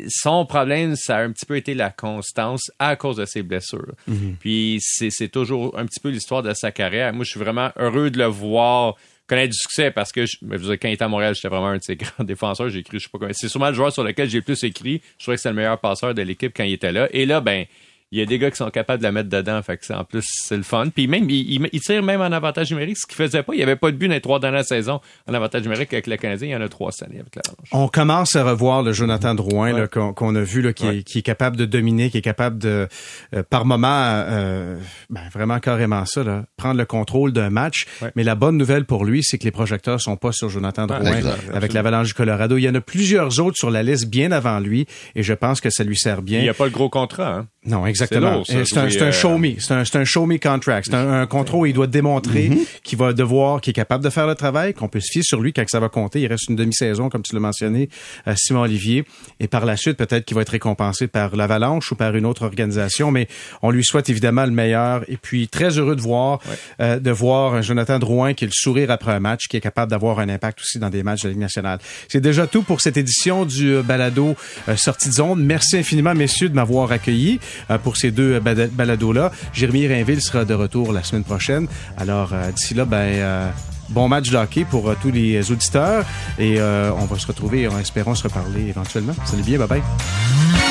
Son problème, ça a un petit peu été la constance à cause de ses blessures. Puis c'est c'est toujours un petit peu l'histoire de sa carrière. Moi, je suis vraiment heureux de le voir connaître du succès parce que je, quand il était à Montréal, j'étais vraiment un de ses grands défenseurs. J'ai écrit, je sais pas comment. C'est sûrement le joueur sur lequel j'ai le plus écrit. Je trouvais que c'était le meilleur passeur de l'équipe quand il était là. Et là, ben, il y a des gars qui sont capables de la mettre dedans. Fait que c'est, en plus, c'est le fun. Puis même, il, il- il tire même en avantage numérique, ce qu'il faisait pas. Il n'y avait pas de but dans les trois dernières saisons en avantage numérique avec le Canadien. Il y en a trois cette année avec la Revanche. On commence à revoir le Jonathan Drouin là, qu'on, qu'on a vu là, qui, est, qui est capable de dominer, qui est capable de, euh, par moment, euh, ben, vraiment carrément ça, là, prendre le contrôle d'un match. Ouais. Mais la bonne nouvelle pour lui, c'est que les projecteurs sont pas sur Jonathan Drouin exact. avec l'Avalanche du Colorado. Il y en a plusieurs autres sur la liste bien avant lui, et je pense que ça lui sert bien. Il n'y a pas le gros contrat. Hein? Non, exactement. Et C'est un, un euh, show me. C'est un, un show me contract. C'est un, un contrat où il doit démontrer qu'il va devoir, qu'il est capable de faire le travail, qu'on peut se fier sur lui quand ça va compter. Il reste une demi-saison, comme tu l'as mentionné, à Simon Olivier. Et par la suite, peut-être qu'il va être récompensé par l'Avalanche ou par une autre organisation. Mais on lui souhaite évidemment le meilleur. Et puis, très heureux de voir, euh, de voir un Jonathan Drouin qui a le sourire après un match, qui est capable d'avoir un impact aussi dans des matchs de la Ligue nationale. C'est déjà tout pour cette édition du euh, balado euh, Sortie de zone. Merci infiniment, messieurs, de m'avoir accueilli euh, pour ces deux euh, balados-là. Jérémy Rainville sera de retour la semaine prochaine. Alors, euh, d'ici là, ben, euh, bon match de hockey pour tous les auditeurs et on va se retrouver en espérant se reparler éventuellement. Salut bien, bye bye.